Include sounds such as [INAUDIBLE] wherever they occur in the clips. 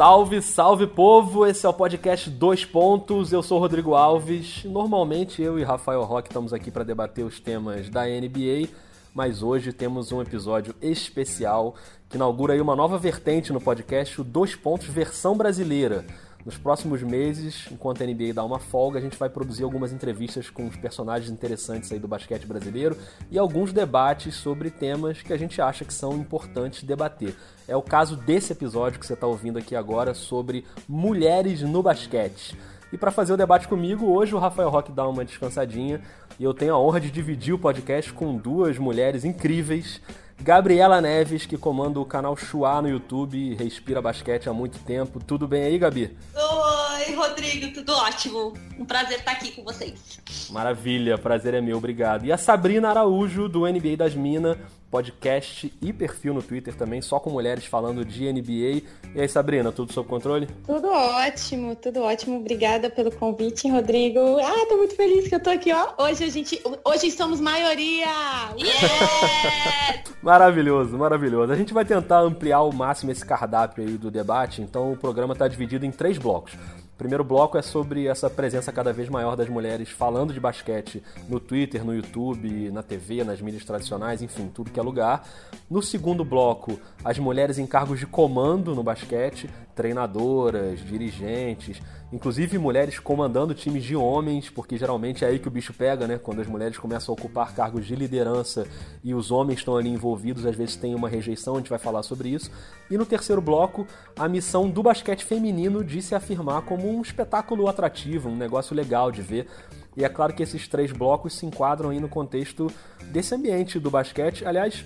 Salve, salve povo! Esse é o podcast Dois Pontos. Eu sou o Rodrigo Alves. Normalmente eu e Rafael Roque estamos aqui para debater os temas da NBA, mas hoje temos um episódio especial que inaugura aí uma nova vertente no podcast, o Dois Pontos versão brasileira. Nos próximos meses, enquanto a NBA dá uma folga, a gente vai produzir algumas entrevistas com os personagens interessantes aí do basquete brasileiro e alguns debates sobre temas que a gente acha que são importantes debater. É o caso desse episódio que você está ouvindo aqui agora sobre mulheres no basquete. E para fazer o debate comigo, hoje o Rafael Roque dá uma descansadinha e eu tenho a honra de dividir o podcast com duas mulheres incríveis Gabriela Neves, que comanda o canal Chua no YouTube, respira basquete há muito tempo. Tudo bem aí, Gabi? Oi, Rodrigo, tudo ótimo. Um prazer estar aqui com vocês. Maravilha, prazer é meu, obrigado. E a Sabrina Araújo, do NBA das Minas, podcast e perfil no Twitter também, só com mulheres falando de NBA. E aí, Sabrina, tudo sob controle? Tudo ótimo, tudo ótimo. Obrigada pelo convite, Rodrigo. Ah, tô muito feliz que eu tô aqui, ó. Hoje a gente, hoje somos maioria. Yeah! [LAUGHS] maravilhoso, maravilhoso. A gente vai tentar ampliar ao máximo esse cardápio aí do debate, então o programa está dividido em três blocos primeiro bloco é sobre essa presença cada vez maior das mulheres falando de basquete no Twitter, no YouTube, na TV, nas mídias tradicionais, enfim, tudo que é lugar. No segundo bloco, as mulheres em cargos de comando no basquete, treinadoras, dirigentes, inclusive mulheres comandando times de homens, porque geralmente é aí que o bicho pega, né? Quando as mulheres começam a ocupar cargos de liderança e os homens estão ali envolvidos, às vezes tem uma rejeição, a gente vai falar sobre isso. E no terceiro bloco, a missão do basquete feminino de se afirmar como um espetáculo atrativo, um negócio legal de ver. E é claro que esses três blocos se enquadram aí no contexto desse ambiente do basquete. Aliás,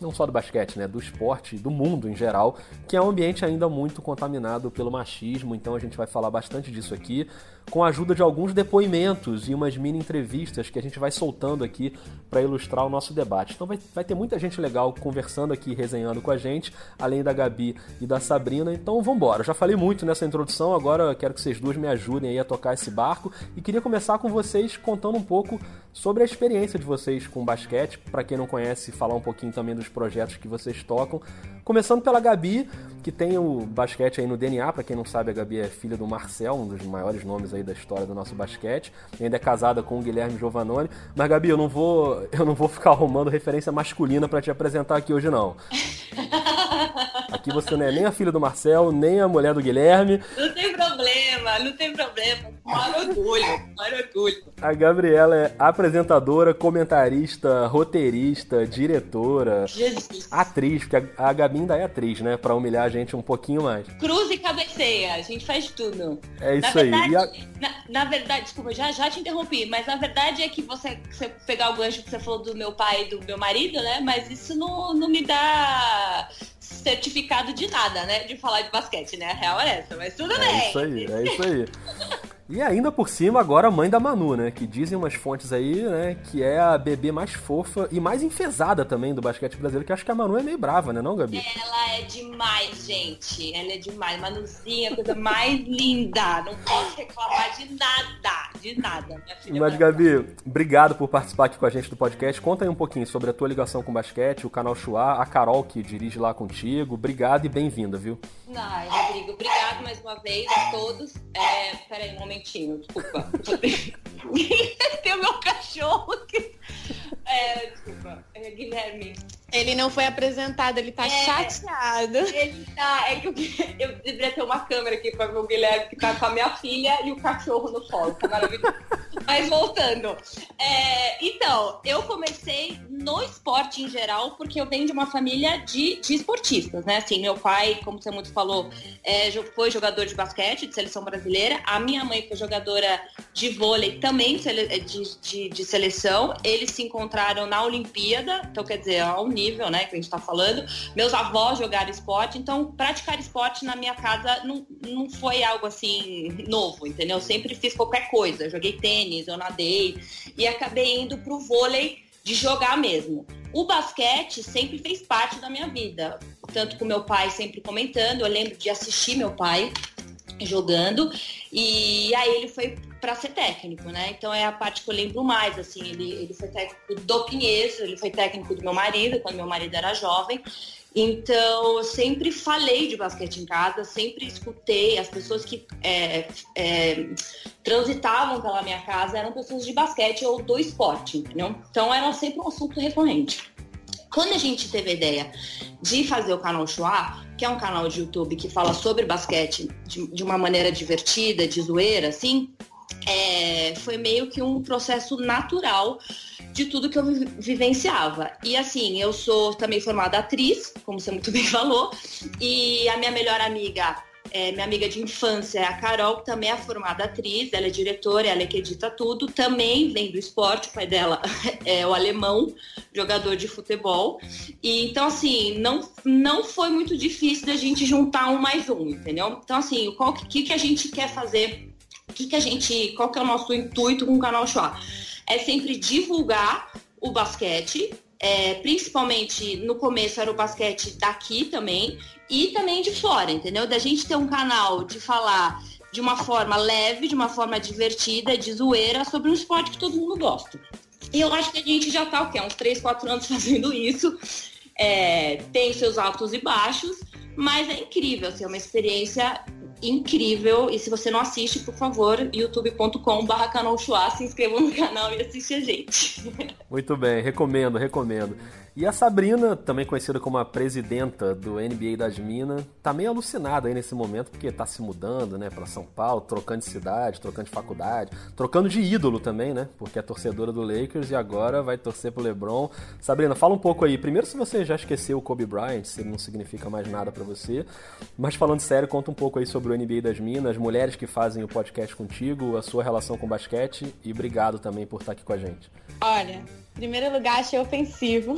não só do basquete, né, do esporte, do mundo em geral, que é um ambiente ainda muito contaminado pelo machismo, então a gente vai falar bastante disso aqui com a ajuda de alguns depoimentos e umas mini entrevistas que a gente vai soltando aqui para ilustrar o nosso debate. Então vai, vai ter muita gente legal conversando aqui, resenhando com a gente, além da Gabi e da Sabrina. Então vamos embora. Já falei muito nessa introdução, agora quero que vocês duas me ajudem aí a tocar esse barco e queria começar com vocês contando um pouco sobre a experiência de vocês com basquete, para quem não conhece, falar um pouquinho também dos projetos que vocês tocam. Começando pela Gabi, que tem o basquete aí no DNA, para quem não sabe, a Gabi é filha do Marcel, um dos maiores nomes aí da história do nosso basquete. Ainda é casada com o Guilherme Giovanoni. Mas Gabi, eu não vou, eu não vou ficar arrumando referência masculina para te apresentar aqui hoje não. [LAUGHS] Aqui você não é nem a filha do Marcel, nem a mulher do Guilherme. Não não tem problema. Maior orgulho, maior orgulho. A Gabriela é apresentadora, comentarista, roteirista, diretora, Jesus. atriz, porque a Gabi ainda é atriz, né? Pra humilhar a gente um pouquinho mais. Cruz e cabeceia, a gente faz tudo. É isso na verdade, aí. A... Na, na, verdade, desculpa, já, já te interrompi, mas na verdade é que você, você pegar o gancho que você falou do meu pai e do meu marido, né? Mas isso não, não me dá certificado de nada, né? De falar de basquete, né? A real é essa, mas tudo é bem. É isso aí, é isso aí. [LAUGHS] E ainda por cima, agora a mãe da Manu, né? Que dizem umas fontes aí, né? Que é a bebê mais fofa e mais enfesada também do basquete brasileiro, que acho que a Manu é meio brava, né, não, Gabi? Ela é demais, gente. Ela é demais. Manuzinha, coisa mais linda. Não posso reclamar de nada, de nada. Mas, Gabi, obrigado por participar aqui com a gente do podcast. Conta aí um pouquinho sobre a tua ligação com o basquete, o canal Chua, a Carol que dirige lá contigo. Obrigado e bem-vinda, viu? Ai, Rodrigo, obrigado mais uma vez a todos. É, peraí um momentinho, desculpa. [LAUGHS] Tem o meu cachorro que. É, desculpa, é, Guilherme. Ele não foi apresentado, ele tá é, chateado. Ele tá. É que eu, eu deveria ter uma câmera aqui pra ver o Guilherme que tá com a minha filha e o cachorro no colo. Tá maravilhoso. Mas voltando. É, então, eu comecei no esporte em geral, porque eu venho de uma família de, de esportistas, né? Assim, meu pai, como você muito falou, é, foi jogador de basquete, de seleção brasileira. A minha mãe foi jogadora de vôlei também de, de, de seleção. Eles se encontraram na Olimpíada, então quer dizer, ao nível, né, que a gente está falando. Meus avós jogaram esporte, então praticar esporte na minha casa não, não foi algo assim novo, entendeu? Eu sempre fiz qualquer coisa. Eu joguei tênis, eu nadei e acabei indo pro vôlei de jogar mesmo. O basquete sempre fez parte da minha vida, tanto com meu pai sempre comentando. Eu lembro de assistir meu pai jogando e aí ele foi para ser técnico, né? Então é a parte que eu lembro mais, assim, ele, ele foi técnico do Pinheiro, ele foi técnico do meu marido, quando meu marido era jovem. Então, eu sempre falei de basquete em casa, sempre escutei as pessoas que é, é, transitavam pela minha casa eram pessoas de basquete ou do esporte, entendeu? Então, era sempre um assunto recorrente. Quando a gente teve a ideia de fazer o canal Chua, que é um canal de YouTube que fala sobre basquete de, de uma maneira divertida, de zoeira, assim, é, foi meio que um processo natural de tudo que eu vivenciava. E assim, eu sou também formada atriz, como você muito bem [LAUGHS] falou, e a minha melhor amiga é, minha amiga de infância é a Carol, que também é formada atriz, ela é diretora, ela é que edita tudo, também vem do esporte, o pai dela [LAUGHS] é o alemão, jogador de futebol. E então, assim, não, não foi muito difícil da gente juntar um mais um, entendeu? Então, assim, o que, que a gente quer fazer? O que, que a gente. Qual que é o nosso intuito com o canal Chua? É sempre divulgar o basquete, é, principalmente no começo era o basquete daqui também e também de fora, entendeu? Da gente ter um canal de falar de uma forma leve, de uma forma divertida, de zoeira, sobre um esporte que todo mundo gosta. E eu acho que a gente já tá, o quê? Uns 3, 4 anos [LAUGHS] fazendo isso. É, tem seus altos e baixos, mas é incrível, assim, é uma experiência incrível. E se você não assiste, por favor, youtube.com.br canal se inscreva no canal e assiste a gente. [LAUGHS] Muito bem, recomendo, recomendo. E a Sabrina, também conhecida como a presidenta do NBA das Minas, tá meio alucinada aí nesse momento, porque tá se mudando, né, para São Paulo, trocando de cidade, trocando de faculdade, trocando de ídolo também, né, porque é torcedora do Lakers e agora vai torcer pro LeBron. Sabrina, fala um pouco aí. Primeiro, se você já esqueceu o Kobe Bryant, se ele não significa mais nada para você, mas falando sério, conta um pouco aí sobre o NBA das Minas, as mulheres que fazem o podcast contigo, a sua relação com basquete e obrigado também por estar aqui com a gente. Olha, primeiro lugar, achei ofensivo.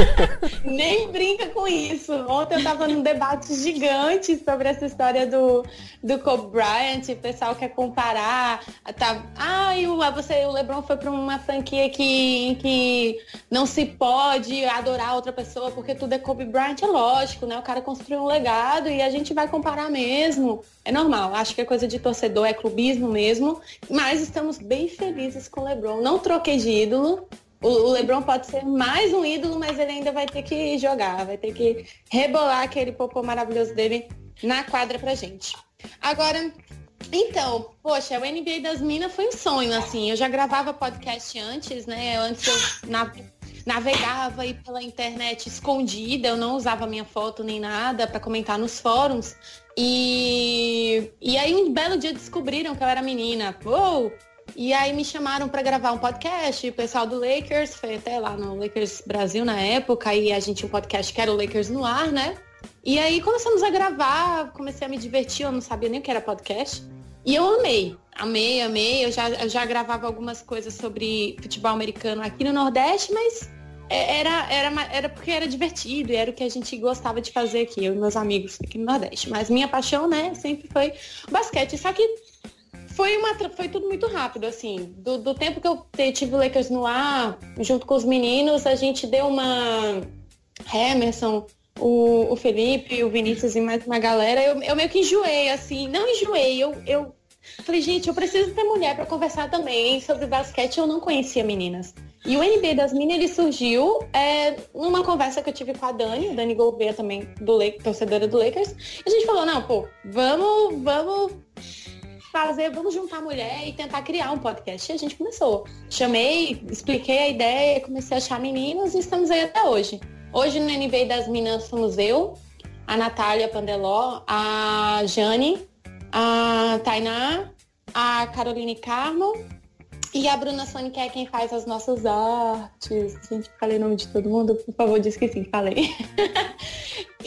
[LAUGHS] Nem brinca com isso. Ontem eu tava num debate gigante sobre essa história do, do Kobe Bryant. O pessoal quer comparar. Tá, ah, o, você, o LeBron foi para uma franquia que, que não se pode adorar outra pessoa porque tudo é Kobe Bryant. É lógico, né? O cara construiu um legado e a gente vai comparar mesmo. É normal. Acho que é coisa de torcedor, é clubismo mesmo. Mas estamos bem felizes com o LeBron. Não troquei de ídolo o, LeBron pode ser mais um ídolo, mas ele ainda vai ter que jogar, vai ter que rebolar aquele popô maravilhoso dele na quadra pra gente. Agora, então, poxa, o NBA das Minas foi um sonho, assim. Eu já gravava podcast antes, né? Antes eu navegava aí pela internet escondida, eu não usava minha foto nem nada para comentar nos fóruns. E, e aí um belo dia descobriram que eu era menina. Uou! E aí me chamaram para gravar um podcast, o pessoal do Lakers, foi até lá no Lakers Brasil na época, e a gente tinha um podcast que era o Lakers no ar, né? E aí começamos a gravar, comecei a me divertir, eu não sabia nem o que era podcast. E eu amei, amei, amei. Eu já, eu já gravava algumas coisas sobre futebol americano aqui no Nordeste, mas é, era, era, era porque era divertido e era o que a gente gostava de fazer aqui, eu e meus amigos aqui no Nordeste. Mas minha paixão, né, sempre foi basquete. Só que foi, uma, foi tudo muito rápido, assim. Do, do tempo que eu tive o Lakers no ar, junto com os meninos, a gente deu uma. Emerson, o, o Felipe, o Vinícius e mais uma galera, eu, eu meio que enjoei, assim. Não enjoei, eu, eu falei, gente, eu preciso ter mulher para conversar também sobre basquete. Eu não conhecia meninas. E o NBA das Minas ele surgiu é, numa conversa que eu tive com a Dani, Dani Gouveia também, do torcedora do Lakers. E a gente falou, não, pô, vamos, vamos fazer, vamos juntar mulher e tentar criar um podcast. E a gente começou. Chamei, expliquei a ideia, comecei a achar meninas e estamos aí até hoje. Hoje no NBA das Minas somos eu, a Natália Pandeló, a Jane, a Tainá, a Caroline Carmo e a Bruna Sonic é quem faz as nossas artes. Gente, falei o nome de todo mundo? Por favor, diz que sim, falei. [LAUGHS]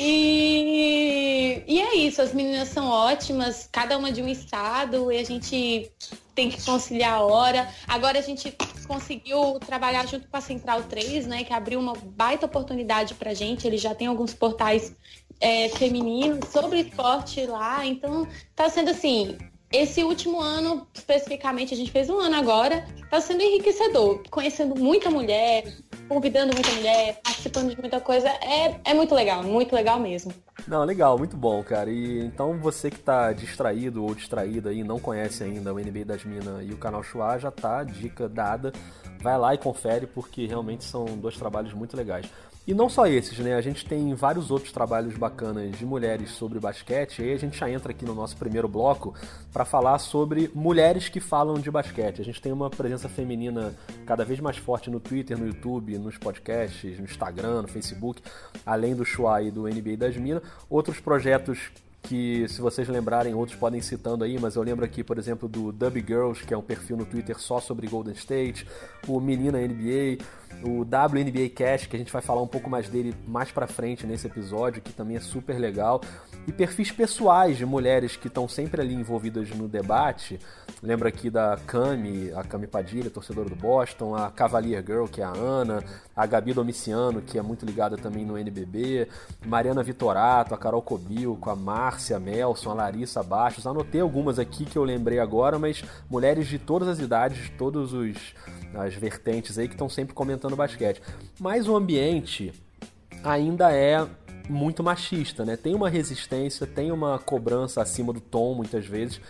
E, e é isso, as meninas são ótimas, cada uma de um estado, e a gente tem que conciliar a hora. Agora a gente conseguiu trabalhar junto com a Central 3, né? Que abriu uma baita oportunidade pra gente. Ele já tem alguns portais é, femininos sobre esporte lá. Então tá sendo assim, esse último ano, especificamente, a gente fez um ano agora, tá sendo enriquecedor, conhecendo muita mulher, convidando muita mulher, participando de muita coisa. É, é muito legal, muito legal mesmo. Não, legal, muito bom, cara. E então você que tá distraído ou distraída aí, não conhece ainda o NBA das Minas e o canal Chua, já tá dica dada. Vai lá e confere porque realmente são dois trabalhos muito legais. E não só esses, né? A gente tem vários outros trabalhos bacanas de mulheres sobre basquete. E aí a gente já entra aqui no nosso primeiro bloco para falar sobre mulheres que falam de basquete. A gente tem uma presença feminina cada vez mais forte no Twitter, no YouTube, nos podcasts, no Instagram, no Facebook, além do Chua e do NBA das Minas. Outros projetos que se vocês lembrarem, outros podem citando aí, mas eu lembro aqui, por exemplo, do Dub Girls, que é um perfil no Twitter só sobre Golden State, o Menina NBA, o WNBA Cash, que a gente vai falar um pouco mais dele mais pra frente nesse episódio, que também é super legal. E perfis pessoais de mulheres que estão sempre ali envolvidas no debate. Lembra aqui da Cami, a Cami Padilha, torcedora do Boston, a Cavalier Girl, que é a Ana, a Gabi Domiciano, que é muito ligada também no NBB, Mariana Vitorato, a Carol Cobil, com a Márcia Melson, a Larissa Baixos. Anotei algumas aqui que eu lembrei agora, mas mulheres de todas as idades, todos os as vertentes aí que estão sempre comentando basquete. Mas o ambiente ainda é muito machista, né? Tem uma resistência, tem uma cobrança acima do tom muitas vezes.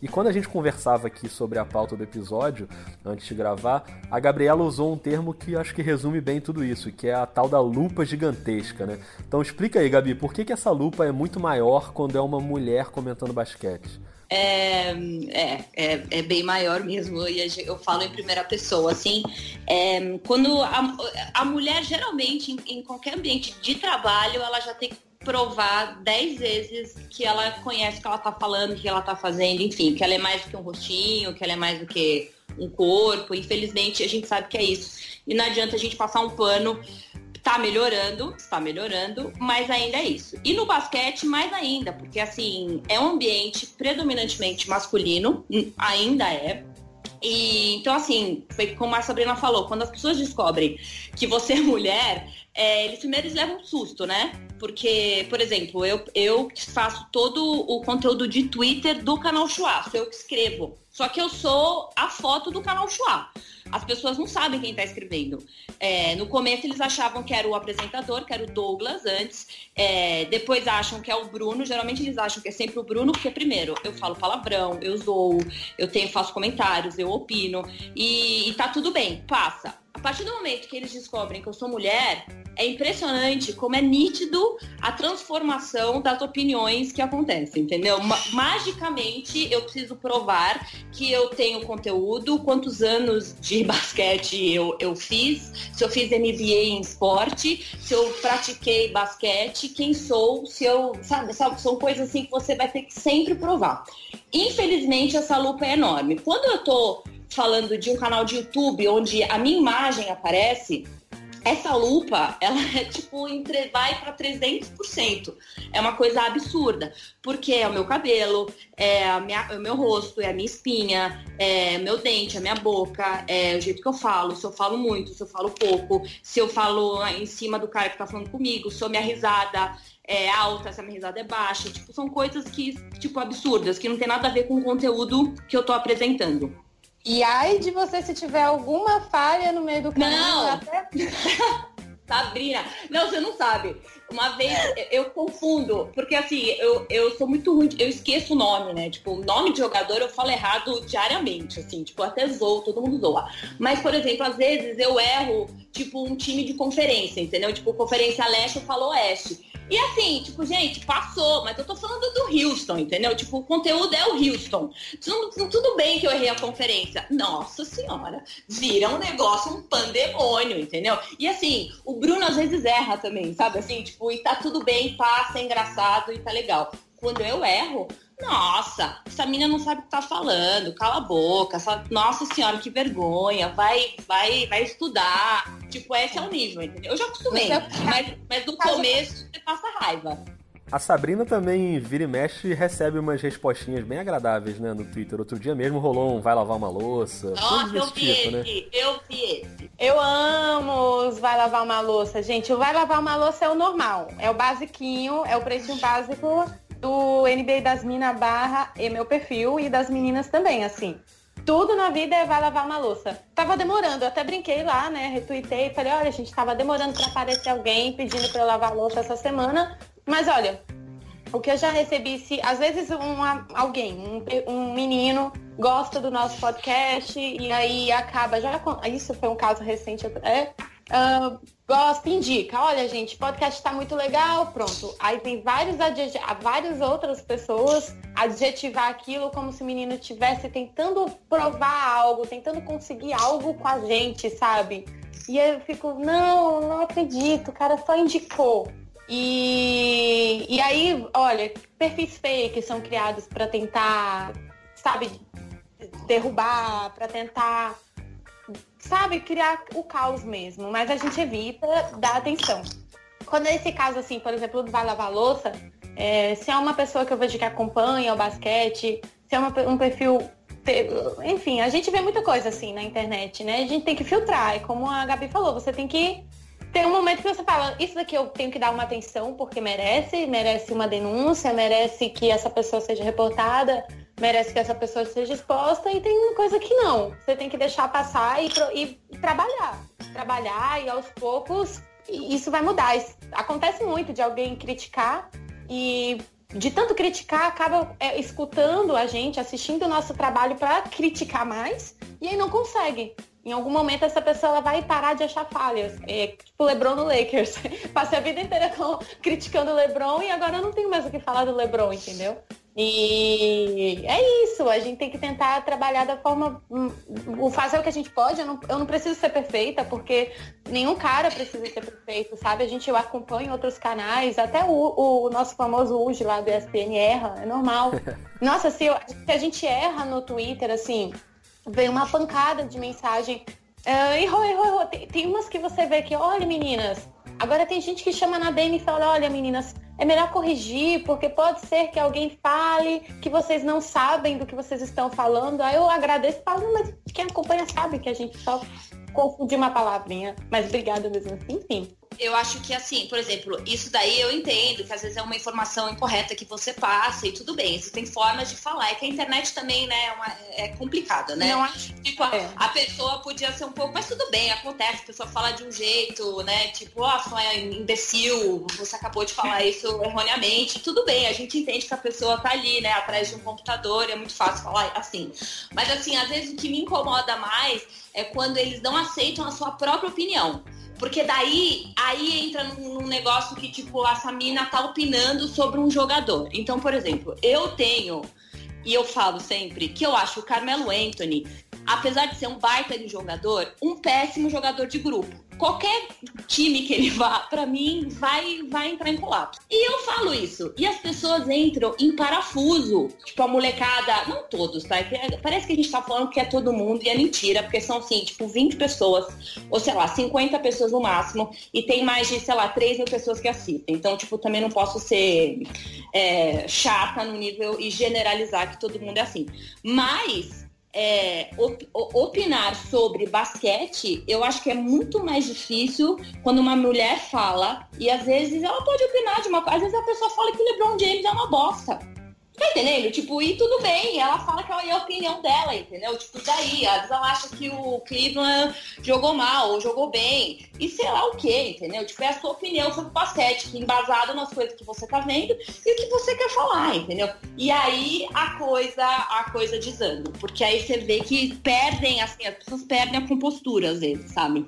E quando a gente conversava aqui sobre a pauta do episódio, antes de gravar, a Gabriela usou um termo que acho que resume bem tudo isso, que é a tal da lupa gigantesca, né? Então explica aí, Gabi, por que, que essa lupa é muito maior quando é uma mulher comentando basquete? É, é, é, é, bem maior mesmo, e eu falo em primeira pessoa, assim, é, quando a, a mulher geralmente em, em, qualquer ambiente de trabalho, ela já tem que provar dez vezes que ela conhece o que ela tá falando, o que ela tá fazendo, enfim, que ela é mais do que um rostinho, que ela é mais do que um corpo, infelizmente a gente sabe que é isso. E não adianta a gente passar um pano Tá melhorando, está melhorando, mas ainda é isso. E no basquete, mais ainda, porque assim, é um ambiente predominantemente masculino, hum, ainda é. E, então, assim, foi como a Sabrina falou, quando as pessoas descobrem que você é mulher, é, eles primeiro levam um susto, né? Porque, por exemplo, eu, eu faço todo o conteúdo de Twitter do canal Chua, sou eu que escrevo. Só que eu sou a foto do canal Chua as pessoas não sabem quem está escrevendo. É, no começo eles achavam que era o apresentador, que era o Douglas antes, é, depois acham que é o Bruno, geralmente eles acham que é sempre o Bruno, porque primeiro eu falo palavrão, eu zoo, eu tenho, faço comentários, eu opino, e, e tá tudo bem, passa. A partir do momento que eles descobrem que eu sou mulher, é impressionante como é nítido a transformação das opiniões que acontecem, entendeu? Magicamente eu preciso provar que eu tenho conteúdo, quantos anos de [LAUGHS] basquete eu, eu fiz, se eu fiz MBA em esporte, se eu pratiquei basquete, quem sou, se eu. Sabe, sabe, são coisas assim que você vai ter que sempre provar. Infelizmente, essa lupa é enorme. Quando eu tô falando de um canal de YouTube onde a minha imagem aparece, essa lupa, ela [LAUGHS] é tipo, entre, vai para 300%. É uma coisa absurda, porque é o meu cabelo, é, minha, é o meu rosto, é a minha espinha, é meu dente, a minha boca, é o jeito que eu falo, se eu falo muito, se eu falo pouco, se eu falo em cima do cara que tá falando comigo, se a minha risada é alta, se a minha risada é baixa. Tipo, são coisas que, tipo, absurdas, que não tem nada a ver com o conteúdo que eu tô apresentando. E ai de você se tiver alguma falha no meio do caminho. Não! Até... [LAUGHS] Sabrina, não, você não sabe. Uma vez eu, confundo, porque assim, eu, eu sou muito ruim, eu esqueço o nome, né? Tipo, o nome de jogador eu falo errado diariamente, assim, tipo, até zoo, todo mundo zoa. Mas, por exemplo, às vezes eu erro, tipo, um time de conferência, entendeu? Tipo, conferência leste eu falo oeste. E assim, tipo, gente, passou, mas eu tô falando do Houston, entendeu? Tipo, o conteúdo é o Houston. Tudo, tudo bem que eu errei a conferência. Nossa senhora, vira um negócio, um pandemônio, entendeu? E assim, o Bruno às vezes erra também, sabe? Assim, tipo, e tá tudo bem, passa, é engraçado e tá legal. Quando eu erro, nossa, essa menina não sabe o que tá falando, cala a boca, sabe? nossa senhora, que vergonha, vai, vai, vai estudar. Tipo, esse é o nível, entendeu? Eu já acostumei, mas, mas no começo você passa raiva. A Sabrina também vira e mexe e recebe umas respostinhas bem agradáveis, né, no Twitter. Outro dia mesmo rolou um vai lavar uma louça. Nossa, eu vi tipo, né? esse, né? eu vi esse. Eu amo os vai lavar uma louça, gente. O vai lavar uma louça é o normal, é o basiquinho, é o preço básico do NBA das Minas barra e meu perfil e das meninas também, assim. Tudo na vida é vai lavar uma louça. Tava demorando, eu até brinquei lá, né? Retuitei, falei, olha, a gente tava demorando para aparecer alguém pedindo para eu lavar louça essa semana. Mas olha, o que eu já recebi, se às vezes uma, alguém, um, um menino gosta do nosso podcast e aí acaba, já isso foi um caso recente, é, uh, gosta, indica, olha gente, podcast está muito legal, pronto. Aí tem vários várias outras pessoas adjetivar aquilo como se o menino estivesse tentando provar algo, tentando conseguir algo com a gente, sabe? E eu fico, não, não acredito, o cara só indicou. E, e aí, olha, perfis fake são criados para tentar, sabe, derrubar, para tentar, sabe, criar o caos mesmo. Mas a gente evita dar atenção. Quando é esse caso, assim, por exemplo, do Vai Lavar Louça, é, se é uma pessoa que eu vejo que acompanha o basquete, se é uma, um perfil. Enfim, a gente vê muita coisa assim na internet, né? A gente tem que filtrar. É como a Gabi falou, você tem que tem um momento que você fala, isso daqui eu tenho que dar uma atenção porque merece, merece uma denúncia, merece que essa pessoa seja reportada, merece que essa pessoa seja exposta e tem coisa que não. Você tem que deixar passar e, e, trabalhar. Trabalhar e aos poucos isso vai mudar. Isso, acontece muito de alguém criticar e de tanto criticar, acaba é, escutando a gente, assistindo o nosso trabalho para criticar mais e aí não consegue em algum momento essa pessoa vai parar de achar falhas. É, tipo LeBron no Lakers. [LAUGHS] Passei a vida inteira com, criticando o LeBron e agora não tenho mais o que falar do LeBron, entendeu? E é isso, a gente tem que tentar trabalhar da forma. Hum, o fazer o que a gente pode. Eu não, eu não preciso ser perfeita, porque nenhum cara precisa ser perfeito, sabe? A gente acompanha outros canais, até o, o nosso famoso UG lá do ESPN erra, é normal. [LAUGHS] Nossa, se, eu, se a gente erra no Twitter, assim, vem uma pancada de mensagem. Uh, errou, errou, errou. Tem, tem umas que você vê que, olha, meninas. Agora tem gente que chama na DM e fala, olha, meninas, é melhor corrigir, porque pode ser que alguém fale que vocês não sabem do que vocês estão falando. Aí eu agradeço e falo, mas quem acompanha sabe que a gente só confundiu uma palavrinha. Mas obrigada mesmo assim, enfim eu acho que assim, por exemplo, isso daí eu entendo, que às vezes é uma informação incorreta que você passa e tudo bem, existem formas de falar. É que a internet também, né, é, uma, é complicada, né? Não acho. Tipo, a, é. a, pessoa podia ser um pouco, mas tudo bem, acontece, a pessoa fala de um jeito, né? Tipo, ó, oh, é imbecil, você acabou de falar isso [LAUGHS] erroneamente. Tudo bem, a gente entende que a pessoa tá ali, né, atrás de um computador, é muito fácil falar assim. Mas assim, às vezes o que me incomoda mais é quando eles não aceitam a sua própria opinião. Porque daí, aí entra num, negócio que, tipo, essa mina tá opinando sobre um jogador. Então, por exemplo, eu tenho, e eu falo sempre, que eu acho o Carmelo Anthony, apesar de ser um baita de jogador, um péssimo jogador de grupo qualquer time que ele vá, para mim, vai, vai entrar em colapso. E eu falo isso. E as pessoas entram em parafuso. Tipo, a molecada, não todos, tá? É parece que a gente tá falando que é todo mundo e é mentira, porque são assim, tipo, 20 pessoas, ou sei lá, 50 pessoas no máximo, e tem mais de, sei lá, 3 mil pessoas que assistem. Então, tipo, também não posso ser é, chata no nível e generalizar que todo mundo é assim. Mas é, opinar sobre basquete, eu acho que é muito mais difícil quando uma mulher fala, e às vezes ela pode opinar de uma coisa, às vezes a pessoa fala que LeBron James é uma bosta. Tá entendendo? Tipo, e tudo bem, ela fala que é a opinião dela, entendeu? Tipo, daí, às vezes ela acha que o Cleveland jogou mal ou jogou bem, e sei lá o que, entendeu? Tipo, é a sua opinião sobre o basquete, que embasado nas coisas que você tá vendo e o que você quer falar, entendeu? E aí a coisa, a coisa desanda, porque aí você vê que perdem, assim, as pessoas perdem a compostura às vezes, sabe?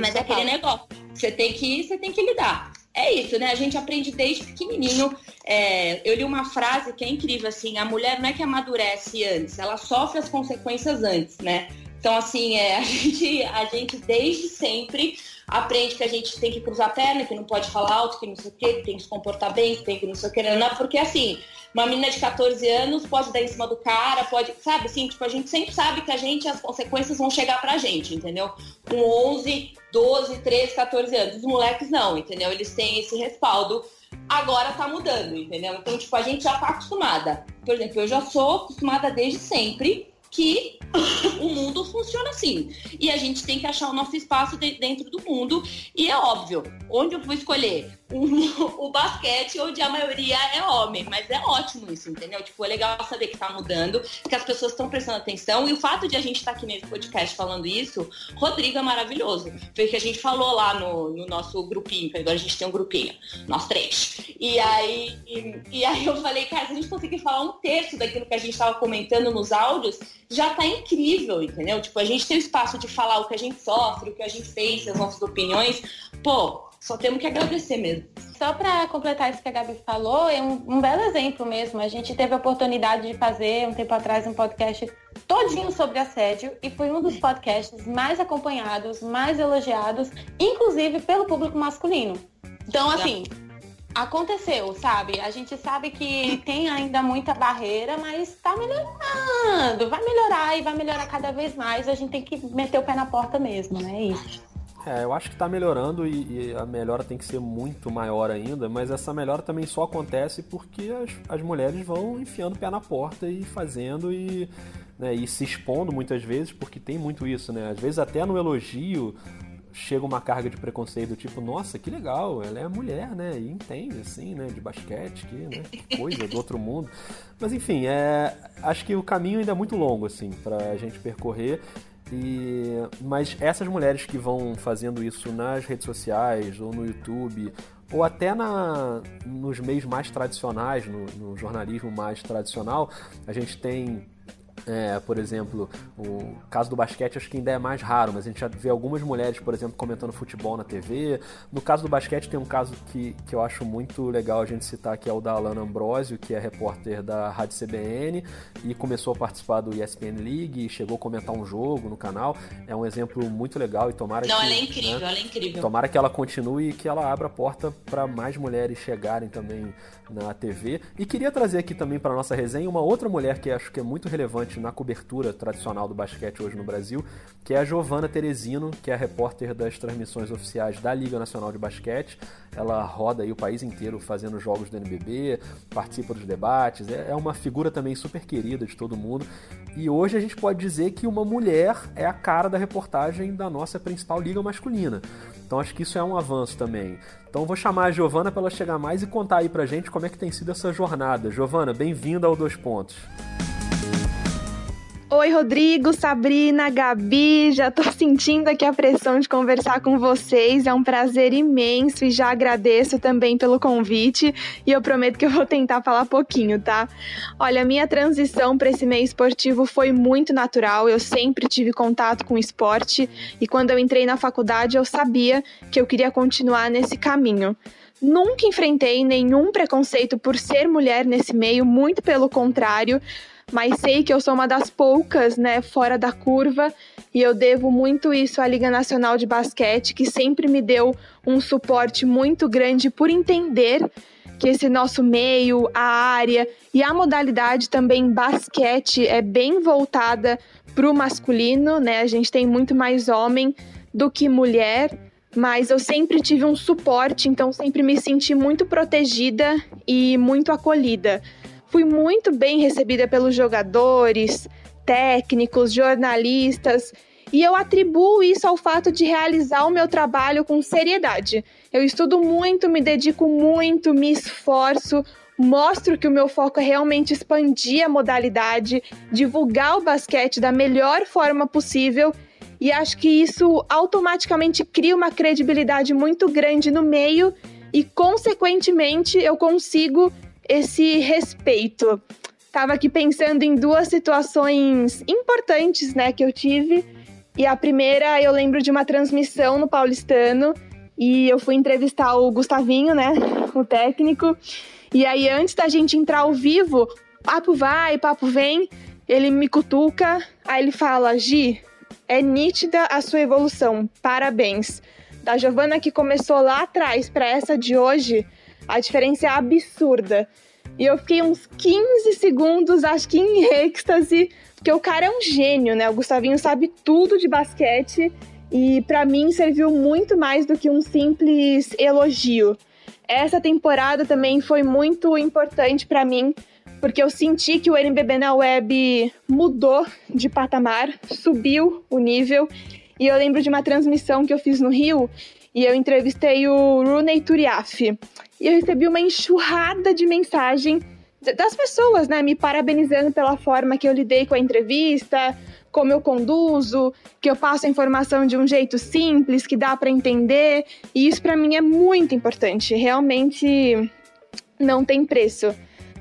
Mas é aquele negócio, você tem que, você tem que lidar é isso, né? A gente aprende desde pequenininho. É, eu li uma frase que é incrível, assim, a mulher não é que amadurece antes, ela sofre as consequências antes, né? Então, assim, é, [LAUGHS] a, gente, a gente desde sempre aprende que a gente tem que cruzar a perna, que não pode falar alto, que não sei o quê, que tem que se comportar bem, que tem que não sei o que, não, porque assim, uma menina de 14 anos pode dar em cima do cara, pode, sabe, assim, tipo, a gente sempre sabe que a gente, as consequências vão chegar pra gente, entendeu? Com 11, 12, 13, 14 anos. Os moleques não, entendeu? Eles têm esse respaldo. Agora tá mudando, entendeu? Então, tipo, a gente já tá acostumada. Por exemplo, eu já sou acostumada desde sempre que [LAUGHS] o mundo funciona assim. E a gente tem que achar o nosso espaço dentro do mundo. E é óbvio, onde eu vou escolher o, [LAUGHS] o basquete, onde a maioria é homem. Mas é ótimo isso, entendeu? Tipo, é legal saber que tá mudando, que as pessoas estão prestando atenção. E o fato de a gente estar tá aqui nesse podcast falando isso, Rodrigo é maravilhoso. Foi o que a gente falou lá no, no nosso grupinho, que agora a gente tem um grupinho, nós três. E aí, e, e aí eu falei, cara, se a gente conseguir falar um terço daquilo que a gente estava comentando nos áudios, já tá incrível, entendeu? Tipo, a gente tem o espaço de falar o que a gente sofre, o que a gente pensa, as nossas opiniões. Pô, só temos que agradecer mesmo. Só para completar isso que a Gabi falou, é um, um, belo exemplo mesmo. A gente teve a oportunidade de fazer um tempo atrás um podcast todinho sobre assédio e foi um dos podcasts mais acompanhados, mais elogiados, inclusive pelo público masculino. Então, assim, aconteceu, sabe? A gente sabe que tem ainda muita barreira, mas tá melhorando. Vai melhorar e vai melhorar cada vez mais. A gente tem que meter o pé na porta mesmo, né? É isso. É, eu acho que está melhorando e, e, a melhora tem que ser muito maior ainda, mas essa melhora também só acontece porque as, as mulheres vão enfiando o pé na porta e fazendo e, né, e se expondo muitas vezes, porque tem muito isso, né? Às vezes até no elogio chega uma carga de preconceito do tipo, nossa, que legal, ela é mulher, né? E entende, assim, né? De basquete, que, né? que coisa do outro mundo. Mas enfim, é, acho que o caminho ainda é muito longo, assim, pra gente percorrer. E, mas essas mulheres que vão fazendo isso nas redes sociais ou no YouTube ou até na, nos meios mais tradicionais, no, no jornalismo mais tradicional, a gente tem é, por exemplo, o caso do basquete acho que ainda é mais raro, mas a gente já vê algumas mulheres, por exemplo, comentando futebol na TV. No caso do basquete tem um caso que, que eu acho muito legal a gente citar, que é o da Alana Ambrosio, que é repórter da Rádio CBN e começou a participar do ESPN League e chegou a comentar um jogo no canal. É um exemplo muito legal e tomara Não, que... ela é incrível, né, ela é incrível. Tomara que ela continue e que ela abra a porta para mais mulheres chegarem também na TV. E queria trazer aqui também para nossa resenha uma outra mulher que acho que é muito relevante na cobertura tradicional do basquete hoje no Brasil, que é a Giovana Teresino, que é a repórter das transmissões oficiais da Liga Nacional de Basquete. Ela roda aí o país inteiro fazendo jogos do NBB, participa dos debates, é, é uma figura também super querida de todo mundo. E hoje a gente pode dizer que uma mulher é a cara da reportagem da nossa principal liga masculina. Então acho que isso é um avanço também. Então vou chamar a Giovana para ela chegar mais e contar aí pra gente como é que tem sido essa jornada. Giovana, bem-vinda ao Dois Pontos. Oi, Rodrigo, Sabrina, Gabi, já tô [LAUGHS] sentindo aqui a pressão de conversar com vocês. É um prazer imenso e já agradeço também pelo convite. E eu prometo que eu vou tentar falar pouquinho, tá? Olha, minha transição para esse meio esportivo foi muito natural. Eu sempre tive contato com esporte e quando eu entrei na faculdade eu sabia que eu queria continuar nesse caminho. Nunca enfrentei nenhum preconceito por ser mulher nesse meio, muito pelo contrário mas sei que eu sou uma das poucas, né, fora da curva, e eu devo muito isso à Liga Nacional de Basquete, que sempre me deu um suporte muito grande por entender que esse nosso meio, a área e a modalidade também basquete é bem voltada para o masculino, né? A gente tem muito mais homem do que mulher, mas eu sempre tive um suporte, então sempre me senti muito protegida e muito acolhida. Fui muito bem recebida pelos jogadores, técnicos, jornalistas, e eu atribuo isso ao fato de realizar o meu trabalho com seriedade. Eu estudo muito, me dedico muito, me esforço, mostro que o meu foco é realmente expandir a modalidade, divulgar o basquete da melhor forma possível. E acho que isso automaticamente cria uma credibilidade muito grande no meio e, consequentemente, eu consigo esse respeito. Tava aqui pensando em duas situações importantes, né, que eu tive. E a primeira, eu lembro de uma transmissão no Paulistano e eu fui entrevistar o Gustavinho, né, o técnico. E aí antes da gente entrar ao vivo, papo vai, papo vem, ele me cutuca, aí ele fala: "Gi, é nítida a sua evolução. Parabéns." Da Giovana que começou lá atrás para essa de hoje, a diferença é absurda. E eu fiquei uns 15 segundos, acho que em êxtase, porque o cara é um gênio, né? O Gustavinho sabe tudo de basquete e para mim serviu muito mais do que um simples elogio. Essa temporada também foi muito importante para mim, porque eu senti que o NBB na web mudou de patamar, subiu o nível. E eu lembro de uma transmissão que eu fiz no Rio e eu entrevistei o Rooney Turiaf. E eu recebi uma enxurrada de mensagem das pessoas, né, me parabenizando pela forma que eu lidei com a entrevista, como eu conduzo, que eu passo a informação de um jeito simples, que dá para entender, e isso para mim é muito importante. Realmente não tem preço.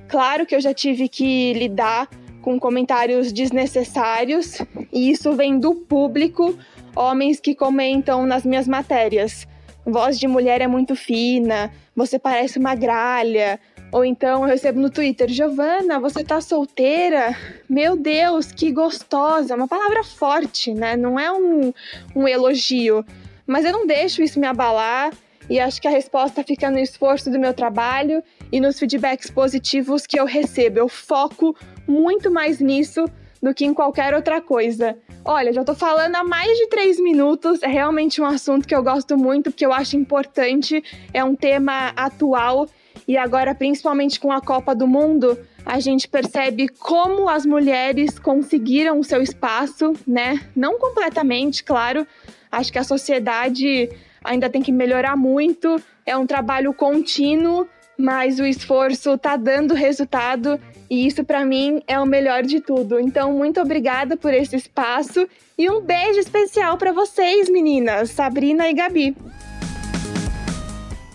Claro que eu já tive que lidar com comentários desnecessários, e isso vem do público, homens que comentam nas minhas matérias. Voz de mulher é muito fina, você parece uma gralha. Ou então eu recebo no Twitter, Giovana, você tá solteira? Meu Deus, que gostosa! Uma palavra forte, né? Não é um, um elogio. Mas eu não deixo isso me abalar e acho que a resposta fica no esforço do meu trabalho e nos feedbacks positivos que eu recebo. Eu foco muito mais nisso do que em qualquer outra coisa. Olha, já tô falando há mais de três minutos, é realmente um assunto que eu gosto muito, porque eu acho importante, é um tema atual. E agora, principalmente com a Copa do Mundo, a gente percebe como as mulheres conseguiram o seu espaço, né? Não completamente, claro. Acho que a sociedade ainda tem que melhorar muito, é um trabalho contínuo, mas o esforço está dando resultado e isso para mim é o melhor de tudo. Então, muito obrigada por esse espaço e um beijo especial para vocês, meninas, Sabrina e Gabi.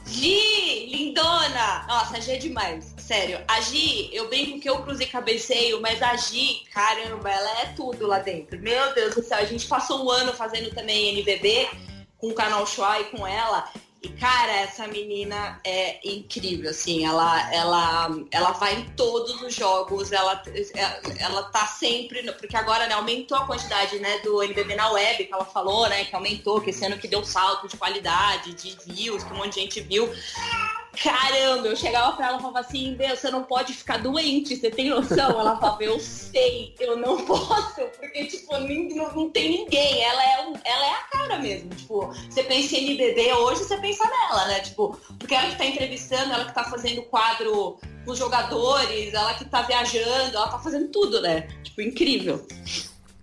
Gi, lindona! Nossa, Gi é demais. Sério, a Gi, eu brinco que eu cruzei cabeceio, mas a Gi, caramba, ela é tudo lá dentro. Meu Deus do céu, a gente passou um ano fazendo também NBB com o canal Shuai com ela. E, cara, essa menina é incrível, assim, ela, ela, ela vai em todos os jogos, ela, ela tá sempre, porque agora, né, aumentou a quantidade, né, do NBB na web, que ela falou, né, que aumentou, que esse ano que deu salto de qualidade, de views, que um monte de gente viu. Caramba, eu chegava pra ela e falava assim, Deus, você não pode ficar doente, você tem noção? Ela falava, eu sei, eu não [LAUGHS] posso, porque, tipo, não, não tem ninguém. Ela é, um, ela é a cara mesmo. Tipo, você pensa em NBB hoje, você pensa nela, né? Tipo, porque ela que tá entrevistando, ela que tá fazendo quadro com os jogadores, ela que tá viajando, ela tá fazendo tudo, né? Tipo, incrível.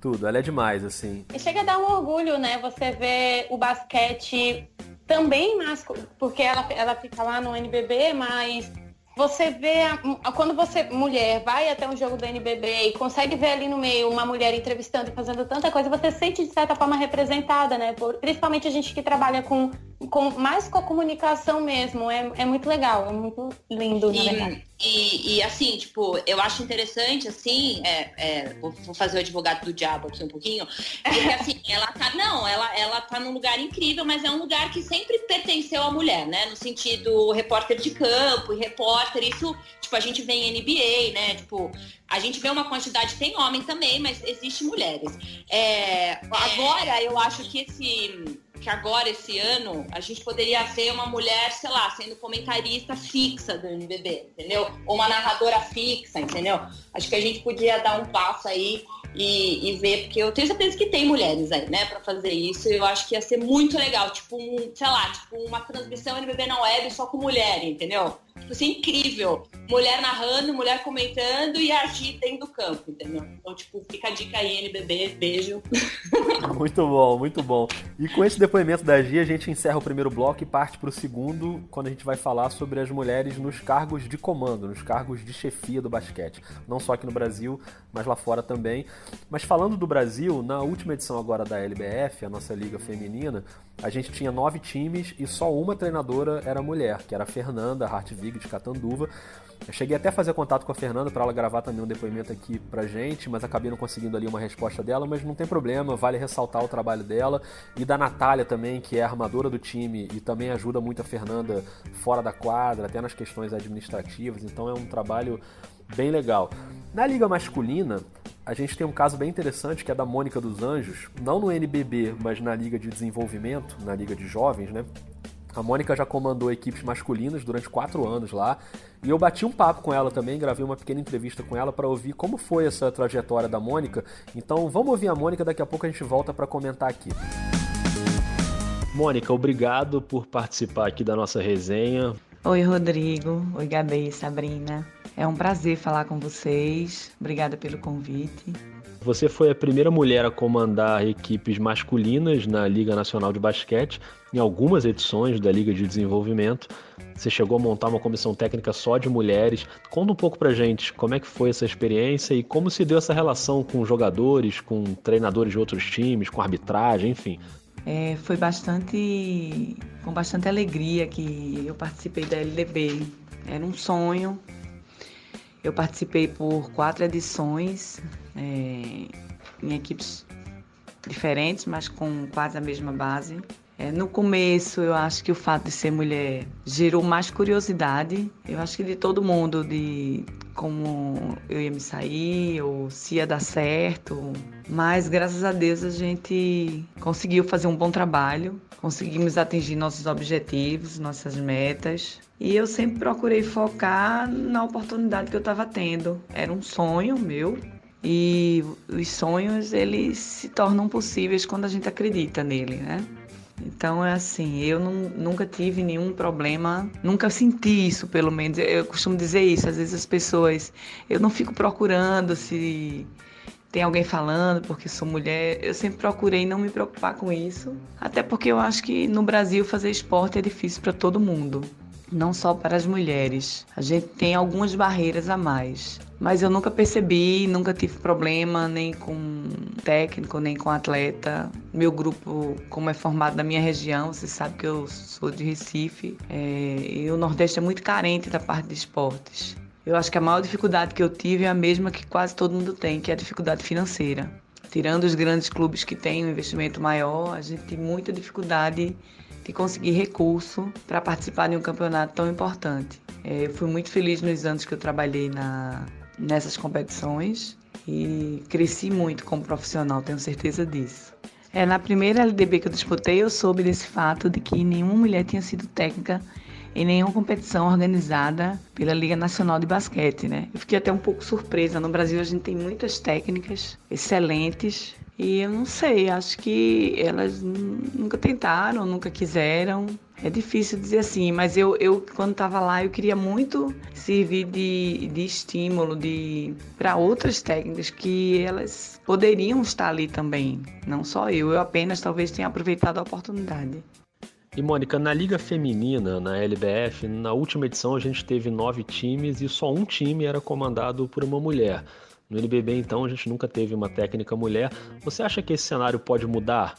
Tudo, ela é demais, assim. E chega a dar um orgulho, né? Você vê o basquete também masculino, porque ela, ela fica lá no NBB, mas você vê, a, quando você, mulher, vai até um jogo do NBB e consegue ver ali no meio uma mulher entrevistando e fazendo tanta coisa, você se sente de certa forma representada, né? Por, principalmente a gente que trabalha com, com mais com a comunicação mesmo. É, é muito legal, é muito lindo, verdade. E, e, assim, tipo, eu acho interessante, assim, é, é, vou, vou, fazer o advogado do diabo aqui um pouquinho, porque [LAUGHS] assim, ela tá, não, ela, ela tá num lugar incrível, mas é um lugar que sempre pertenceu à mulher, né? No sentido repórter de campo e repórter, isso, tipo, a gente vê em NBA, né? Tipo, a gente vê uma quantidade, tem homem também, mas existe mulheres. É, agora, eu acho que esse que agora, esse ano, a gente poderia ver uma mulher, sei lá, sendo comentarista fixa do NBB, entendeu? Ou uma narradora fixa, entendeu? Acho que a gente podia dar um passo aí e, e, ver, porque eu tenho certeza que tem mulheres aí, né, para fazer isso. Eu acho que ia ser muito legal, tipo, um, sei lá, tipo, uma transmissão NBB na web só com mulher, entendeu? Tipo assim, incrível. Mulher narrando, mulher comentando e agir dentro do campo, entendeu? Então, tipo, fica a dica aí, NBB, beijo. [LAUGHS] Muito bom, muito bom. E com esse depoimento da Gia, a gente encerra o primeiro bloco e parte para o segundo, quando a gente vai falar sobre as mulheres nos cargos de comando, nos cargos de chefia do basquete. Não só aqui no Brasil, mas lá fora também. Mas falando do Brasil, na última edição agora da LBF, a nossa liga feminina, a gente tinha nove times e só uma treinadora era mulher, que era a Fernanda Hartvig de Catanduva. Eu cheguei até a fazer contato com a Fernanda para ela gravar também um depoimento aqui pra gente, mas acabei não conseguindo ali uma resposta dela, mas não tem problema, vale ressaltar o trabalho dela e da Natália também, que é armadora do time e também ajuda muito a Fernanda fora da quadra, até nas questões administrativas, então é um trabalho bem legal. Na liga masculina, a gente tem um caso bem interessante que é da Mônica dos Anjos, não no NBB, mas na liga de desenvolvimento, na liga de jovens, né? A Mônica já comandou equipes masculinas durante quatro anos lá. E eu bati um papo com ela também, gravei uma pequena entrevista com ela para ouvir como foi essa trajetória da Mônica. Então vamos ouvir a Mônica, daqui a pouco a gente volta para comentar aqui. Mônica, obrigado por participar aqui da nossa resenha. Oi, Rodrigo. Oi, Gabi, Sabrina. É um prazer falar com vocês. Obrigada pelo convite. Você foi a primeira mulher a comandar equipes masculinas na Liga Nacional de Basquete, em algumas edições da Liga de Desenvolvimento. Você chegou a montar uma comissão técnica só de mulheres. Conta um pouco pra gente como é que foi essa experiência e como se deu essa relação com jogadores, com treinadores de outros times, com arbitragem, enfim. É, foi bastante, com bastante alegria que eu participei da LDB. Era um sonho. Eu participei por quatro edições é, em equipes diferentes, mas com quase a mesma base. É, no começo, eu acho que o fato de ser mulher gerou mais curiosidade. Eu acho que de todo mundo, de como eu ia me sair ou se ia dar certo. Mas graças a Deus a gente conseguiu fazer um bom trabalho, conseguimos atingir nossos objetivos, nossas metas. E eu sempre procurei focar na oportunidade que eu estava tendo. Era um sonho meu, e os sonhos eles se tornam possíveis quando a gente acredita nele, né? Então é assim, eu não, nunca tive nenhum problema, nunca senti isso, pelo menos. Eu costumo dizer isso, às vezes as pessoas, eu não fico procurando se tem alguém falando porque sou mulher. Eu sempre procurei não me preocupar com isso, até porque eu acho que no Brasil fazer esporte é difícil para todo mundo não só para as mulheres. A gente tem algumas barreiras a mais. Mas eu nunca percebi, nunca tive problema nem com técnico, nem com atleta. Meu grupo, como é formado na minha região, você sabe que eu sou de Recife, é, e o Nordeste é muito carente da parte de esportes. Eu acho que a maior dificuldade que eu tive é a mesma que quase todo mundo tem, que é a dificuldade financeira. Tirando os grandes clubes que têm um investimento maior, a gente tem muita dificuldade de conseguir recurso para participar de um campeonato tão importante. É, eu fui muito feliz nos anos que eu trabalhei na, nessas competições e cresci muito como profissional, tenho certeza disso. É, na primeira LDB que eu disputei, eu soube desse fato de que nenhuma mulher tinha sido técnica em nenhuma competição organizada pela Liga Nacional de Basquete, né? Eu fiquei até um pouco surpresa. No Brasil a gente tem muitas técnicas excelentes e eu não sei, acho que elas nunca tentaram, nunca quiseram. É difícil dizer assim, mas eu, eu quando estava lá, eu queria muito servir de, de estímulo de para outras técnicas que elas poderiam estar ali também. Não só eu, eu apenas talvez tenha aproveitado a oportunidade. E Mônica, na Liga Feminina, na LBF, na última edição a gente teve nove times e só um time era comandado por uma mulher. No NBB, então, a gente nunca teve uma técnica mulher. Você acha que esse cenário pode mudar?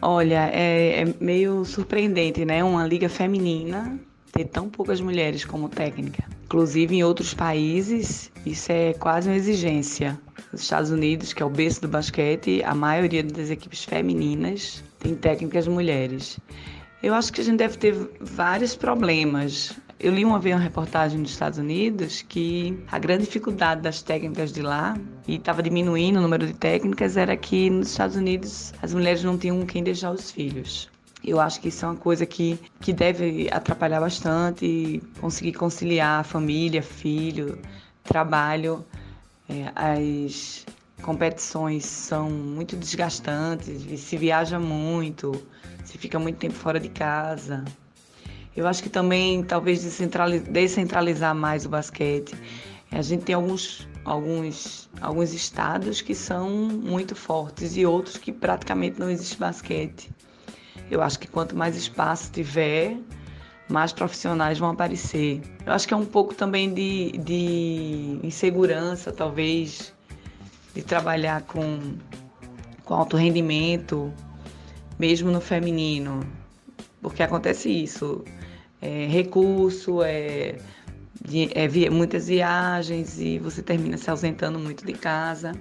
Olha, é, é meio surpreendente, né? Uma liga feminina ter tão poucas mulheres como técnica. Inclusive em outros países, isso é quase uma exigência. Nos Estados Unidos, que é o berço do basquete, a maioria das equipes femininas tem técnicas mulheres. Eu acho que a gente deve ter vários problemas. Eu li uma vez uma reportagem nos Estados Unidos que a grande dificuldade das técnicas de lá, e estava diminuindo o número de técnicas, era que nos Estados Unidos as mulheres não tinham quem deixar os filhos. Eu acho que isso é uma coisa que, que deve atrapalhar bastante, conseguir conciliar família, filho, trabalho. É, as competições são muito desgastantes, se viaja muito, se fica muito tempo fora de casa. Eu acho que também talvez descentralizar mais o basquete. A gente tem alguns, alguns, alguns estados que são muito fortes e outros que praticamente não existe basquete. Eu acho que quanto mais espaço tiver, mais profissionais vão aparecer. Eu acho que é um pouco também de, de insegurança, talvez, de trabalhar com, com alto rendimento, mesmo no feminino. Porque acontece isso é, recurso, é, é, muitas viagens e você termina se ausentando muito de casa.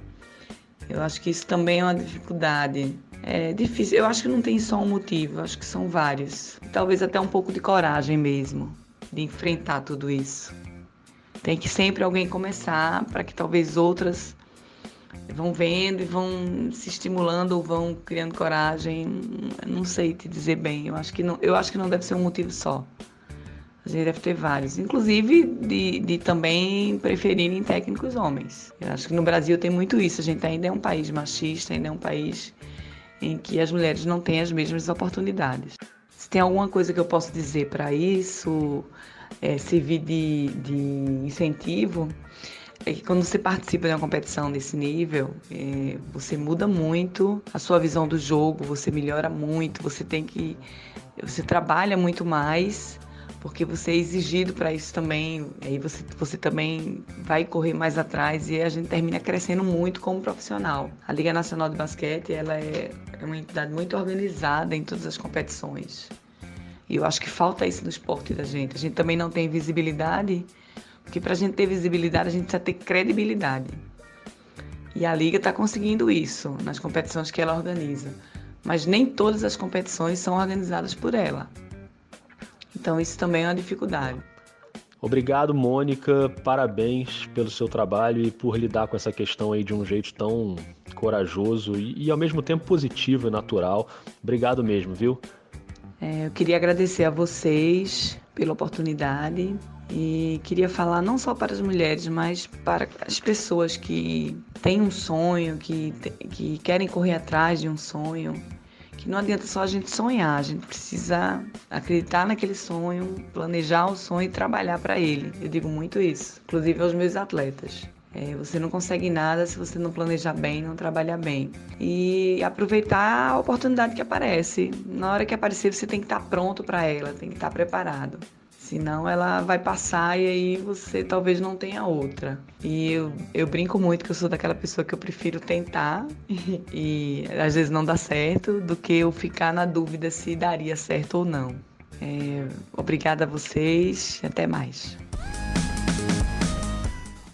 Eu acho que isso também é uma dificuldade. É difícil, eu acho que não tem só um motivo, acho que são vários. Talvez até um pouco de coragem mesmo, de enfrentar tudo isso. Tem que sempre alguém começar para que talvez outras vão vendo e vão se estimulando ou vão criando coragem. Não sei te dizer bem. Eu acho que não, eu acho que não deve ser um motivo só. A gente deve ter vários, inclusive de, de também preferirem técnicos homens. Eu acho que no Brasil tem muito isso. A gente ainda é um país machista, ainda é um país em que as mulheres não têm as mesmas oportunidades. Se tem alguma coisa que eu posso dizer para isso, é, servir de, de incentivo é que quando você participa de uma competição desse nível, é, você muda muito a sua visão do jogo, você melhora muito, você tem que. Você trabalha muito mais, porque você é exigido para isso também, aí você, você também vai correr mais atrás e a gente termina crescendo muito como profissional. A Liga Nacional de Basquete ela é, é uma entidade muito organizada em todas as competições. E eu acho que falta isso no esporte da gente. A gente também não tem visibilidade porque para a gente ter visibilidade, a gente precisa ter credibilidade. E a Liga está conseguindo isso nas competições que ela organiza. Mas nem todas as competições são organizadas por ela. Então isso também é uma dificuldade. Obrigado, Mônica. Parabéns pelo seu trabalho e por lidar com essa questão aí de um jeito tão corajoso e, e ao mesmo tempo positivo e natural. Obrigado mesmo, viu? É, eu queria agradecer a vocês pela oportunidade e queria falar não só para as mulheres, mas para as pessoas que têm um sonho, que, que querem correr atrás de um sonho, que não adianta só a gente sonhar, a gente precisa acreditar naquele sonho, planejar o sonho e trabalhar para ele. Eu digo muito isso, inclusive aos meus atletas. É, você não consegue nada se você não planejar bem, não trabalhar bem. E aproveitar a oportunidade que aparece. Na hora que aparecer, você tem que estar pronto para ela, tem que estar preparado. Senão ela vai passar e aí você talvez não tenha outra. E eu, eu brinco muito que eu sou daquela pessoa que eu prefiro tentar [LAUGHS] e, às vezes não dá certo do que eu ficar na dúvida se daria certo ou não. É, obrigada a vocês até mais.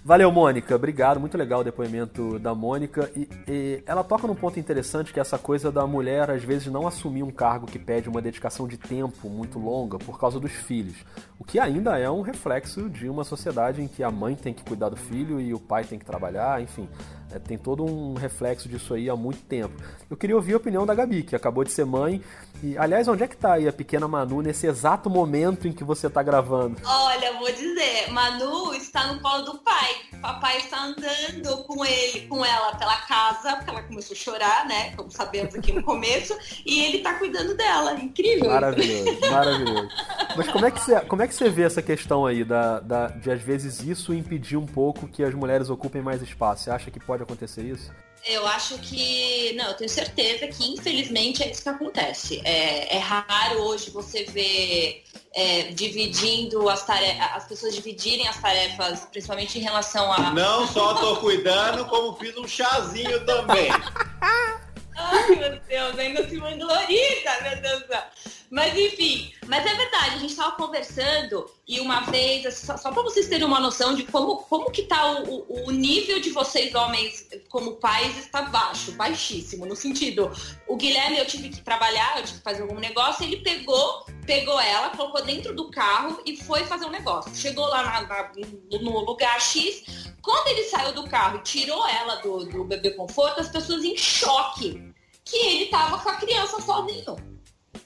Valeu, Mônica. Obrigado. Muito legal o depoimento da Mônica. E, e, ela toca num ponto interessante que é essa coisa da mulher, às vezes, não assumir um cargo que pede uma dedicação de tempo muito longa por causa dos filhos. O que ainda é um reflexo de uma sociedade em que a mãe tem que cuidar do filho e o pai tem que trabalhar, enfim. É, tem todo um reflexo disso aí há muito tempo. Eu queria ouvir a opinião da Gabi, que acabou de ser mãe. E, aliás, onde é que tá aí a pequena Manu nesse exato momento em que você tá gravando? Olha, vou dizer, Manu está no colo do pai. Papai está andando com ele, com ela pela casa, porque ela começou a chorar, né? Como sabemos aqui no começo, e ele tá cuidando dela. Incrível. Maravilhoso, maravilhoso. Mas como é que você, como é que você vê essa questão aí da, da, de às vezes isso impedir um pouco que as mulheres ocupem mais espaço? Você acha que pode acontecer isso? Eu acho que. Não, eu tenho certeza que, infelizmente, é isso que acontece. É, é raro hoje você ver é, dividindo as tarefas, as pessoas dividirem as tarefas, principalmente em relação a. Não só tô cuidando, como fiz um chazinho também. [LAUGHS] Ai, meu Deus, ainda se vangloriza, meu Deus do céu. Mas enfim, mas é verdade, a gente estava conversando e uma vez, só, só para vocês terem uma noção de como, como que tá o, o nível de vocês, homens, como pais, está baixo, baixíssimo. No sentido, o Guilherme, eu tive que trabalhar, eu tive que fazer algum negócio, ele pegou, pegou ela, colocou dentro do carro e foi fazer um negócio. Chegou lá na, na, no lugar X, quando ele saiu do carro e tirou ela do, do bebê conforto, as pessoas em choque que ele tava com a criança sozinho.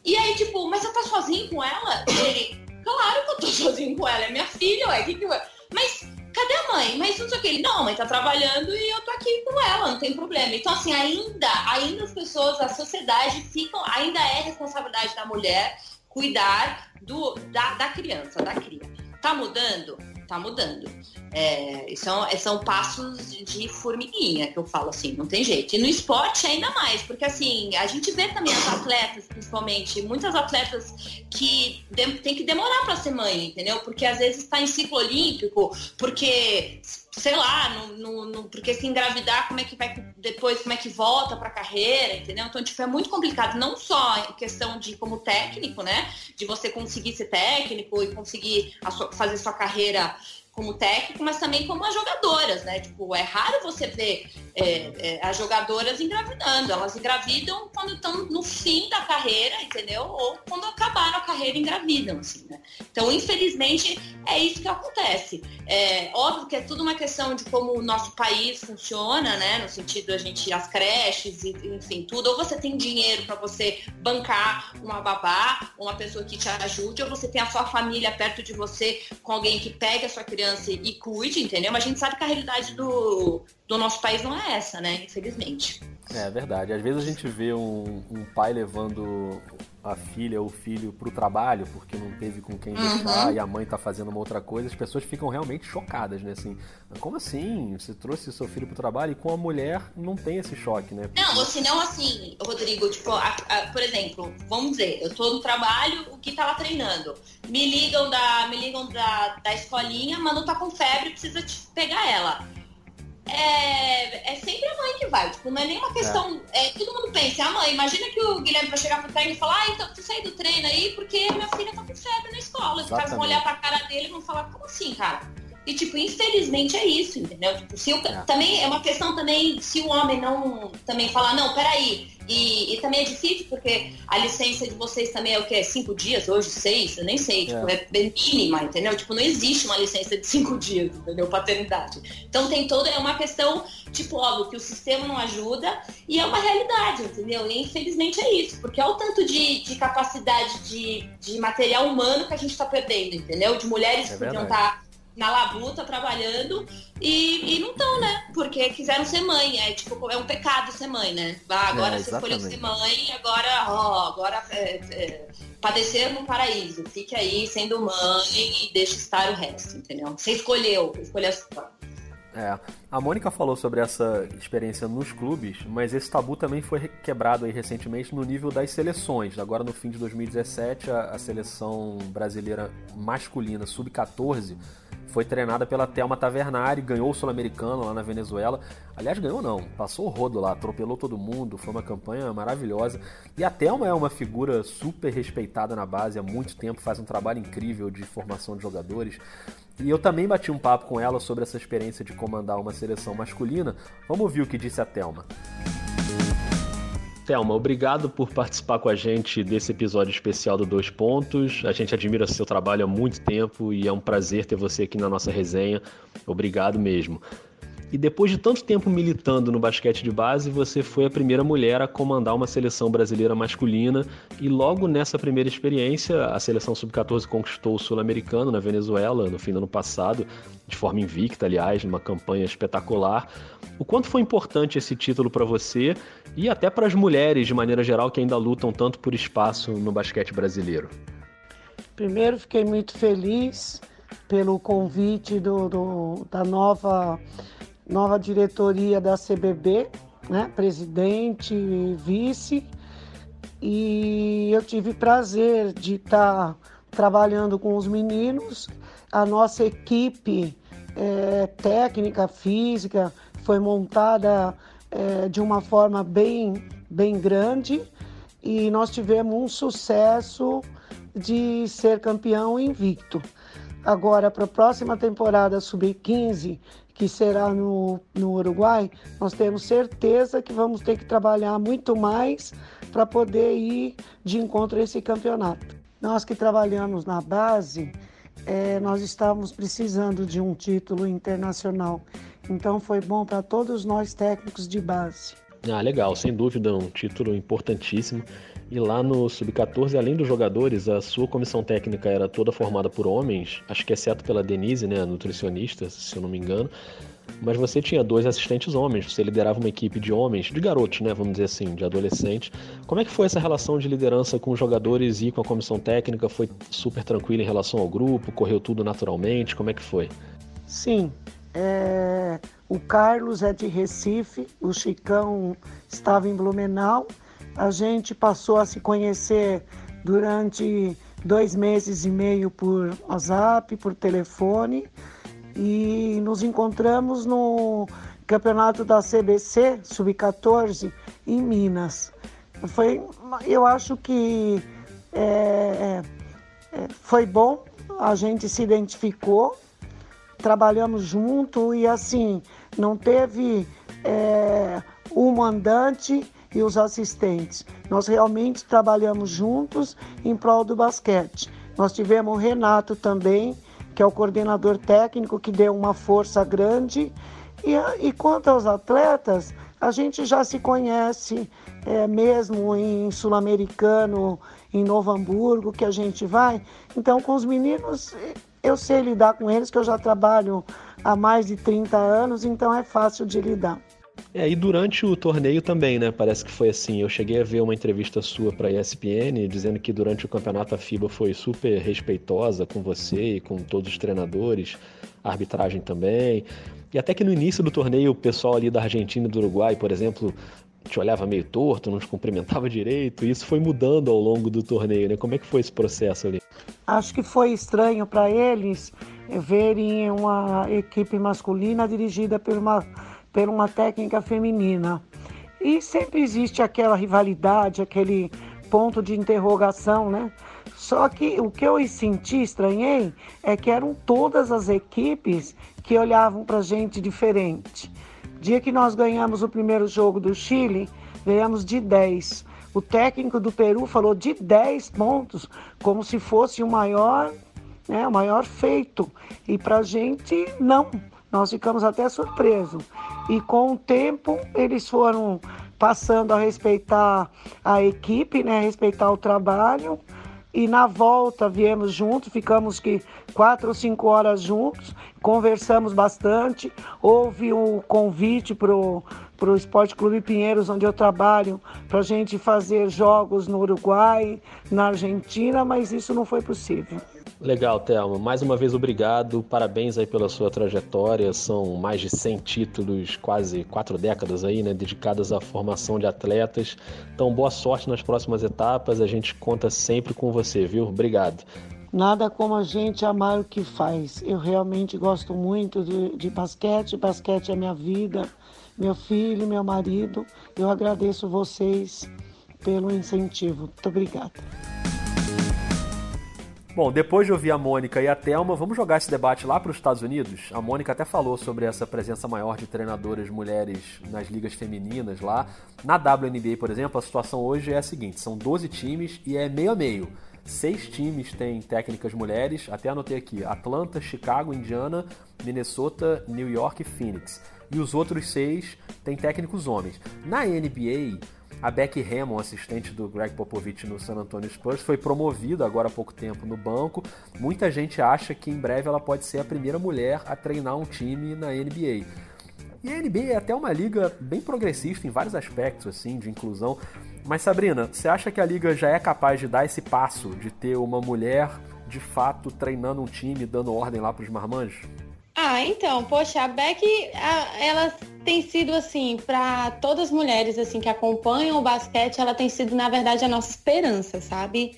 E aí, tipo, mas você tá sozinho com ela? Ele, claro que eu tô [LAUGHS] sozinho com ela, é minha filha, ué, que que. Mas cadê a mãe? Mas não sei o que. Ele, não, a mãe tá trabalhando e eu tô aqui com ela, não tem problema. Então, assim, ainda, ainda as pessoas, a sociedade ficam, ainda é responsabilidade da mulher cuidar do, da, da criança, da cria. Tá mudando? Tá mudando. É, são, são passos de formiguinha, que eu falo assim, não tem jeito. E no esporte ainda mais, porque assim, a gente vê também as atletas, principalmente, muitas atletas que tem que demorar para ser mãe, entendeu? Porque às vezes está em ciclo olímpico, porque sei lá, no, no, no, porque se engravidar, como é que vai depois, como é que volta para a carreira, entendeu? Então, tipo, é muito complicado, não só em questão de como técnico, né? De você conseguir ser técnico e conseguir sua, fazer sua carreira como técnico, mas também como as jogadoras, né? Tipo, é raro você ver é, é, as jogadoras engravidando. Elas engravidam quando estão no fim da carreira, entendeu? Ou quando acabaram a carreira engravidam, assim, né? Então, infelizmente, é isso que acontece. É óbvio que é tudo uma questão de como o nosso país funciona, né? No sentido a gente as creches, enfim, tudo. Ou você tem dinheiro para você bancar uma babá, uma pessoa que te ajude, ou você tem a sua família perto de você com alguém que pegue a sua criança criança e cuide, entendeu? Mas a gente sabe que a realidade do, do nosso país não é essa, né? Infelizmente. É verdade. Às vezes a gente vê um, um pai levando a filha ou o filho pro trabalho porque não teve com quem deixar uhum. e a mãe tá fazendo uma outra coisa, as pessoas ficam realmente chocadas, né? Assim, como assim? Você trouxe seu filho pro trabalho e com a mulher não tem esse choque, né? Porque... Não, ou senão assim, Rodrigo, tipo, a, a, por exemplo, vamos dizer, eu tô no trabalho, o que tava treinando? Me ligam da, me ligam da, da escolinha, Manu tá com febre, precisa te pegar ela é, é sempre a mãe que vai. Tipo, não é nenhuma questão. É. É, todo mundo pensa, é a mãe. Imagina que o Guilherme vai chegar pro treino e falar, ah, então tu sai do treino aí porque minha filha tá com febre na escola. Os caras vão olhar pra cara dele e vão falar, como assim, cara? E, tipo, infelizmente é isso, entendeu? Tipo, se o, é. Também é uma questão também, se o homem não também falar, não, peraí, e, e, também é difícil porque a licença de vocês também é o quê? Cinco dias? Hoje seis? Eu nem sei. Tipo, é. é mínima, entendeu? Tipo, não existe uma licença de cinco dias, entendeu? Paternidade. Então tem toda, é uma questão, tipo, óbvio, que o sistema não ajuda e é uma realidade, entendeu? E infelizmente é isso, porque é o tanto de, de capacidade de, de material humano que a gente está perdendo, entendeu? De mulheres é que podiam estar na labuta trabalhando e, e não estão, né? Porque quiseram ser mãe. É tipo, é um pecado ser mãe, né? Ah, agora é, você escolheu ser mãe, agora, ó, agora é, é, padecer no paraíso. Fique aí sendo mãe e deixe estar o resto, entendeu? Você escolheu, escolheu a sua. É, a Mônica falou sobre essa experiência nos clubes, mas esse tabu também foi quebrado aí recentemente no nível das seleções. Agora no fim de 2017, a, a seleção brasileira masculina sub-14 foi treinada pela Thelma Tavernari, ganhou o Sul-Americano lá na Venezuela. Aliás, ganhou não, passou o rodo lá, atropelou todo mundo, foi uma campanha maravilhosa. E a Thelma é uma figura super respeitada na base há muito tempo, faz um trabalho incrível de formação de jogadores. E eu também bati um papo com ela sobre essa experiência de comandar uma seleção masculina. Vamos ouvir o que disse a Thelma. Thelma, obrigado por participar com a gente desse episódio especial do Dois Pontos. A gente admira seu trabalho há muito tempo e é um prazer ter você aqui na nossa resenha. Obrigado mesmo. E depois de tanto tempo militando no basquete de base, você foi a primeira mulher a comandar uma seleção brasileira masculina. E logo nessa primeira experiência, a seleção sub-14 conquistou o Sul-Americano na Venezuela no fim do ano passado, de forma invicta, aliás, numa campanha espetacular. O quanto foi importante esse título para você e até para as mulheres, de maneira geral, que ainda lutam tanto por espaço no basquete brasileiro? Primeiro, fiquei muito feliz pelo convite do, do da nova nova diretoria da CBB, né, presidente vice, e eu tive prazer de estar trabalhando com os meninos. A nossa equipe é, técnica, física, foi montada é, de uma forma bem, bem grande e nós tivemos um sucesso de ser campeão invicto. Agora, para a próxima temporada Sub-15, que será no, no Uruguai, nós temos certeza que vamos ter que trabalhar muito mais para poder ir de encontro a esse campeonato. Nós que trabalhamos na base, é, nós estávamos precisando de um título internacional. Então foi bom para todos nós técnicos de base. Ah, legal, sem dúvida, um título importantíssimo. E lá no Sub-14, além dos jogadores, a sua comissão técnica era toda formada por homens, acho que exceto pela Denise, né, a nutricionista, se eu não me engano. Mas você tinha dois assistentes homens, você liderava uma equipe de homens, de garotos, né, vamos dizer assim, de adolescentes. Como é que foi essa relação de liderança com os jogadores e com a comissão técnica? Foi super tranquila em relação ao grupo? Correu tudo naturalmente? Como é que foi? Sim, é... o Carlos é de Recife, o Chicão estava em Blumenau a gente passou a se conhecer durante dois meses e meio por WhatsApp, por telefone e nos encontramos no campeonato da CBC Sub-14 em Minas. Foi, eu acho que é, é, foi bom, a gente se identificou, trabalhamos junto e assim não teve é, o mandante e os assistentes. Nós realmente trabalhamos juntos em prol do basquete. Nós tivemos o Renato também, que é o coordenador técnico, que deu uma força grande. E, e quanto aos atletas, a gente já se conhece é, mesmo em Sul-Americano, em Novo Hamburgo, que a gente vai. Então, com os meninos, eu sei lidar com eles, que eu já trabalho há mais de 30 anos, então é fácil de lidar. É, e durante o torneio também, né? Parece que foi assim. Eu cheguei a ver uma entrevista sua para a ESPN dizendo que durante o campeonato a FIBA foi super respeitosa com você e com todos os treinadores, a arbitragem também. E até que no início do torneio o pessoal ali da Argentina e do Uruguai, por exemplo, te olhava meio torto, não te cumprimentava [LAUGHS] direito. E isso foi mudando ao longo do torneio, né? Como é que foi esse processo ali? Acho que foi estranho para eles verem uma equipe masculina dirigida por uma por uma técnica feminina. E sempre existe aquela rivalidade, aquele ponto de interrogação, né? Só que o que eu senti, estranhei, é que eram todas as equipes que olhavam para gente diferente. Dia que nós ganhamos o primeiro jogo do Chile, ganhamos de 10. O técnico do Peru falou de 10 pontos, como se fosse o maior, né, o maior feito. E para gente, não. Nós ficamos até surpresos. E com o tempo, eles foram passando a respeitar a equipe, né, respeitar o trabalho. E na volta viemos juntos, ficamos que quatro ou cinco horas juntos, conversamos bastante. Houve um convite para o Esporte Clube Pinheiros, onde eu trabalho, para a gente fazer jogos no Uruguai, na Argentina, mas isso não foi possível. Legal, Thelma. Mais uma vez, obrigado. Parabéns aí pela sua trajetória. São mais de 100 títulos, quase quatro décadas aí, né? Dedicadas à formação de atletas. Então, boa sorte nas próximas etapas. A gente conta sempre com você, viu? Obrigado. Nada como a gente amar o que faz. Eu realmente gosto muito de, de basquete. Basquete é minha vida, meu filho, meu marido. Eu agradeço vocês pelo incentivo. Muito obrigada. Bom, depois de ouvir a Mônica e a Thelma, vamos jogar esse debate lá para os Estados Unidos. A Mônica até falou sobre essa presença maior de treinadoras mulheres nas ligas femininas lá. Na WNBA, por exemplo, a situação hoje é a seguinte: são 12 times e é meio a meio. Seis times têm técnicas mulheres, até anotei aqui: Atlanta, Chicago, Indiana, Minnesota, New York e Phoenix. E os outros seis têm técnicos homens. Na NBA, a Becky Hammond, assistente do Greg Popovich no San Antonio Spurs, foi promovida agora há pouco tempo no banco. Muita gente acha que em breve ela pode ser a primeira mulher a treinar um time na NBA. E a NBA é até uma liga bem progressista em vários aspectos, assim, de inclusão. Mas Sabrina, você acha que a liga já é capaz de dar esse passo, de ter uma mulher de fato treinando um time, dando ordem lá para os marmanjos? Ah, então, poxa, a Beck, ela tem sido assim, para todas as mulheres assim que acompanham o basquete, ela tem sido, na verdade, a nossa esperança, sabe?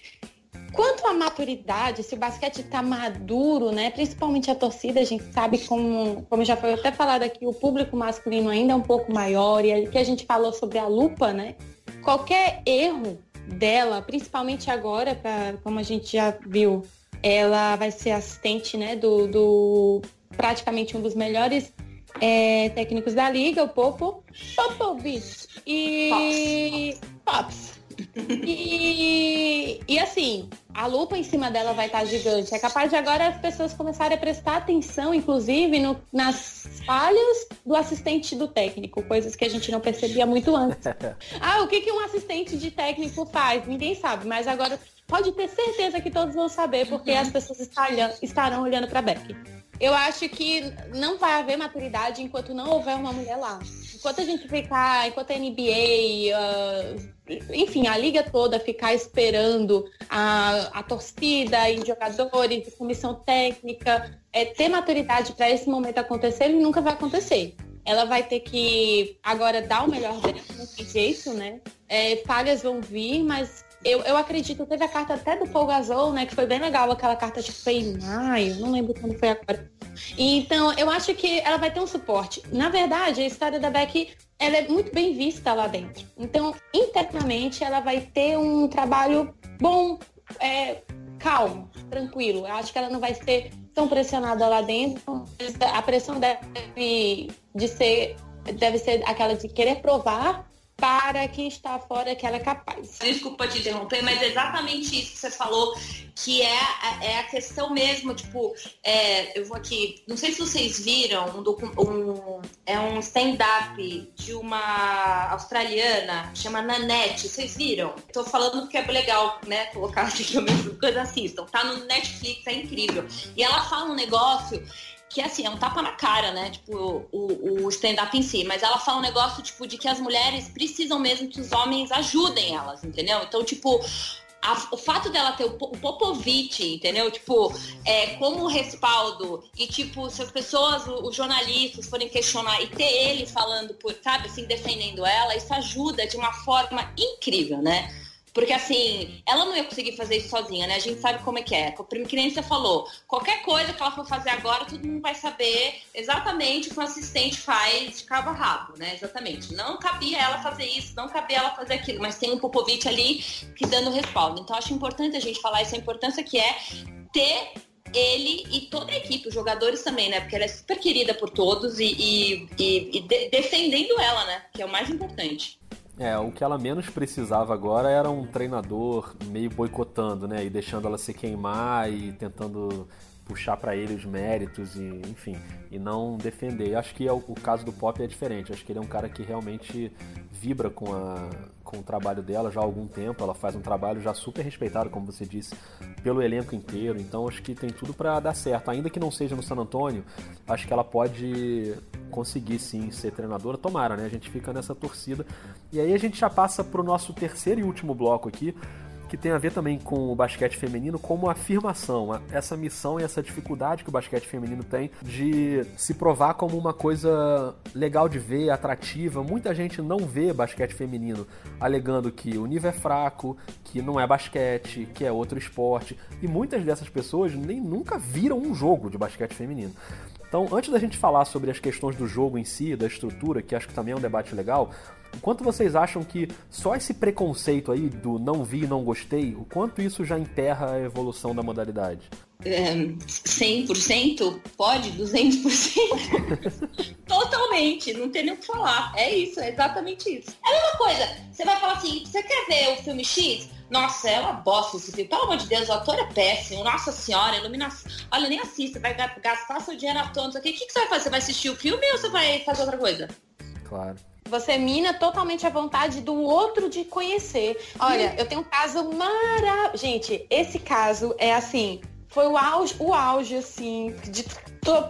Quanto à maturidade, se o basquete está maduro, né? Principalmente a torcida, a gente sabe como, como já foi até falado aqui, o público masculino ainda é um pouco maior, e que a gente falou sobre a lupa, né? Qualquer erro dela, principalmente agora, pra, como a gente já viu, ela vai ser assistente né, do, do praticamente um dos melhores é, técnicos da liga, o Popo. Popovich. E. Pops. E, e assim, a lupa em cima dela vai estar gigante. É capaz de agora as pessoas começarem a prestar atenção, inclusive, no, nas falhas do assistente do técnico, coisas que a gente não percebia muito antes. [LAUGHS] Ah, o que, que um assistente de técnico faz? Ninguém sabe, mas agora pode ter certeza que todos vão saber, porque as pessoas estarão olhando para Beck eu acho que não vai haver maturidade enquanto não houver uma mulher lá. Enquanto a gente ficar, enquanto a NBA, uh, enfim, a liga toda ficar esperando a, a torcida e jogadores, comissão técnica, é, ter maturidade para esse momento acontecer, ele nunca vai acontecer. Ela vai ter que agora dar o melhor dela, não tem jeito, né? É, falhas vão vir, mas eu, eu acredito, teve a carta até do Paul Gasol, né? Que foi bem legal, aquela carta tipo foi em maio, não lembro quando foi agora. Então, eu acho que ela vai ter um suporte. Na verdade, a história da Beck, ela é muito bem vista lá dentro. Então, internamente, ela vai ter um trabalho bom, é, calmo, tranquilo. Eu acho que ela não vai ser tão pressionada lá dentro. A pressão deve de ser deve ser aquela de querer provar para quem está fora que ela é capaz. Desculpa te interromper, mas é exatamente isso que você falou, que é, é a questão mesmo, tipo, é, eu vou aqui, não sei se vocês viram, um, um é um stand-up de uma australiana, chama Nanette, vocês viram? Estou falando porque é legal, né, colocar aqui que eu mesmo, coisa assistam, tá no Netflix, é incrível. E ela fala um negócio que assim, é um tapa na cara, né? Tipo, o, o stand-up em si. Mas ela fala um negócio, tipo, de que as mulheres precisam mesmo que os homens ajudem elas, entendeu? Então, tipo, a, o fato dela ter o, o Popovich, entendeu? Tipo, é, como respaldo, e tipo, se as pessoas, os jornalistas forem questionar e ter ele falando por, sabe, assim, defendendo ela, isso ajuda de uma forma incrível, né? Porque assim, ela não ia conseguir fazer isso sozinha, né? A gente sabe como é que é. Que nem você falou, qualquer coisa que ela for fazer agora, todo mundo vai saber exatamente o que o assistente faz de cabo a rabo, né? Exatamente. Não cabia ela fazer isso, não cabia ela fazer aquilo, mas tem um Popovic ali que dando respaldo. Então acho importante a gente falar essa importância que é ter ele e toda a equipe, os jogadores também, né? Porque ela é super querida por todos e, e, e, e de, defendendo ela, né? Que é o mais importante. É, o que ela menos precisava agora era um treinador meio boicotando, né? E deixando ela se queimar e tentando puxar para ele os méritos e, enfim, e não defender. Acho que é o, o, caso do Pop é diferente. Acho que ele é um cara que realmente vibra com, a, com o trabalho dela já há algum tempo. Ela faz um trabalho já super respeitado, como você disse, pelo elenco inteiro. Então acho que tem tudo para dar certo. Ainda que não seja no San Antônio, acho que ela pode conseguir sim ser treinadora, tomara, né? A gente fica nessa torcida. E aí a gente já passa pro nosso terceiro e último bloco aqui, que tem a ver também com o basquete feminino como afirmação, essa missão e essa dificuldade que o basquete feminino tem de se provar como uma coisa legal de ver, atrativa. Muita gente não vê basquete feminino, alegando que o nível é fraco, que não é basquete, que é outro esporte, e muitas dessas pessoas nem nunca viram um jogo de basquete feminino. Então, antes da gente falar sobre as questões do jogo em si, da estrutura, que acho que também é um debate legal, o quanto vocês acham que só esse preconceito aí do não vi, não gostei, o quanto isso já enterra a evolução da modalidade? É, 100%? Pode? 200%? [LAUGHS] Totalmente, não tem nem o que falar. É isso, é exatamente isso. É a mesma coisa, você vai falar assim, você quer ver o filme X? Nossa, é uma bosta esse filme. Pelo amor de Deus, o ator é péssimo. Nossa senhora, iluminação. Olha, nem assista, vai gastar seu dinheiro à toa. O que, que você vai fazer? Você vai assistir o filme ou você vai fazer outra coisa? Claro. Você mina totalmente a vontade do outro de conhecer. Olha, eu tenho um caso maravilhoso. Gente, esse caso é assim, foi o auge, o auge assim, de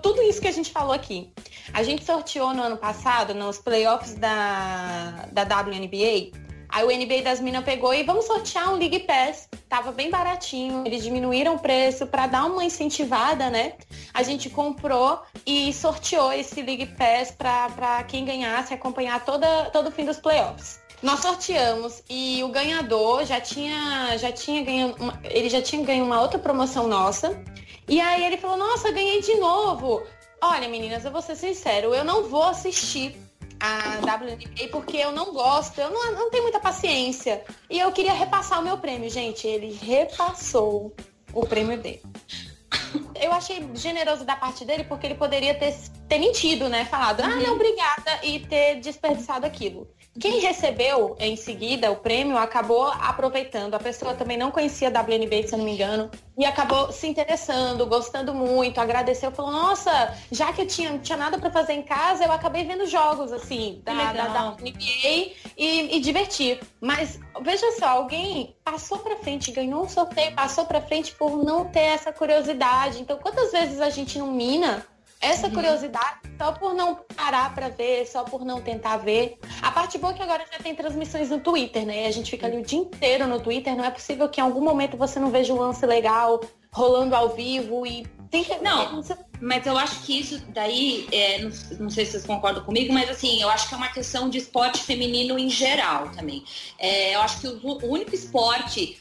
tudo isso que a gente falou aqui. A gente sorteou no ano passado, nos playoffs da, da WNBA, Aí o NBA das Minas pegou e vamos sortear um League Pass. Tava bem baratinho, eles diminuíram o preço para dar uma incentivada, né? A gente comprou e sorteou esse League Pass para quem ganhasse acompanhar toda, todo o fim dos playoffs. Nós sorteamos e o ganhador já tinha, já tinha ganho, uma, ele já tinha ganho uma outra promoção nossa. E aí ele falou: "Nossa, ganhei de novo". Olha, meninas, eu vou ser sincero, eu não vou assistir a WNBA porque eu não gosto, eu não, não tenho muita paciência. E eu queria repassar o meu prêmio, gente. Ele repassou o prêmio dele. Eu achei generoso da parte dele porque ele poderia ter, ter mentido, né? Falado, ah, não, uhum. obrigada, e ter desperdiçado aquilo. Quem recebeu em seguida o prêmio acabou aproveitando. A pessoa também não conhecia a WNBA, se eu não me engano, e acabou se interessando, gostando muito, agradeceu, falou: Nossa, já que eu tinha, tinha nada para fazer em casa, eu acabei vendo jogos assim da, da, da WNBA e, e divertir. Mas veja só, alguém passou para frente, ganhou um sorteio, passou para frente por não ter essa curiosidade. Então, quantas vezes a gente não mina essa uhum. curiosidade só por não parar para ver, só por não tentar ver. A parte boa é que agora já tem transmissões no Twitter, né? A gente fica ali o dia inteiro no Twitter. Não é possível que em algum momento você não veja um lance legal rolando ao vivo e tem que. Não, mas eu acho que isso daí, é, não, não, sei se vocês concordam comigo, mas assim, eu acho que é uma questão de esporte feminino em geral também. É, eu acho que o, o único esporte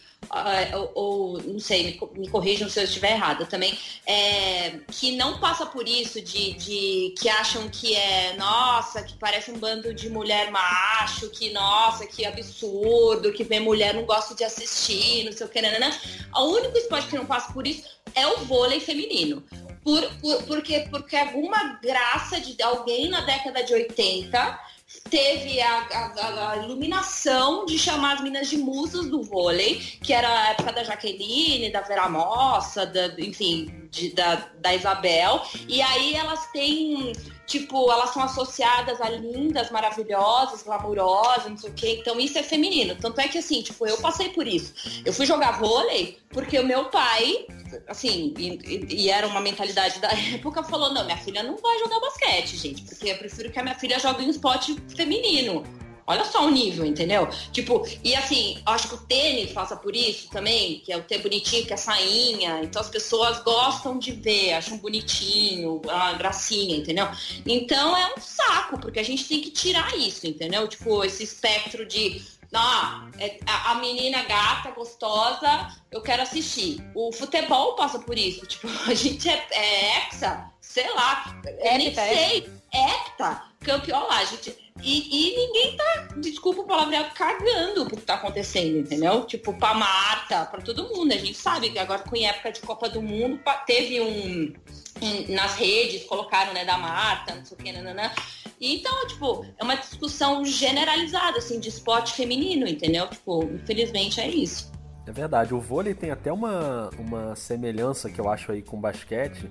ou, ou, não sei, me, me corrijam se eu estiver errada também, é, que não passa por isso de, de que acham que é, nossa, que parece um bando de mulher macho, que nossa, que absurdo, que ver mulher não gosta de assistir, não sei o que, né, né, né? O único esporte que não passa por isso é o vôlei feminino. Por, por, porque, porque alguma graça de alguém na década de 80 teve a, a, a, iluminação de chamar as minas de musas do vôlei, que era a época da Jaqueline, da Vera Mossa, da, enfim, de, da, da Isabel. E aí elas têm, tipo, elas são associadas a lindas, maravilhosas, glamurosas, não sei o quê. Então isso é feminino. Tanto é que assim, tipo, eu passei por isso. Eu fui jogar vôlei porque o meu pai, assim, e, e, era uma mentalidade da [LAUGHS] época, falou, não, minha filha não vai jogar basquete, gente, porque eu prefiro que a minha filha jogue em esporte feminino. Olha só o nível, entendeu? Tipo, e assim, acho que o tênis passa por isso também, que é o ter bonitinho, que é sainha. Então as pessoas gostam de ver, acham bonitinho, a gracinha, entendeu? Então é um saco, porque a gente tem que tirar isso, entendeu? Tipo, esse espectro de ah, é, a menina gata, gostosa, eu quero assistir. O futebol passa por isso. Tipo, [LAUGHS] a gente é, é hexa, sei lá, eu nem sei. Hepta, campeão lá, gente e, e, ninguém tá, desculpa o palavreado, cagando pro que tá acontecendo, entendeu? Tipo, pra Marta, pra todo mundo. A gente sabe que agora com época de Copa do Mundo teve um. nas redes, colocaram, né, da Marta, não sei o que, nananã. Então, tipo, é uma discussão generalizada, assim, de esporte feminino, entendeu? Tipo, infelizmente é isso. É verdade. O vôlei tem até uma, uma semelhança que eu acho aí com o basquete,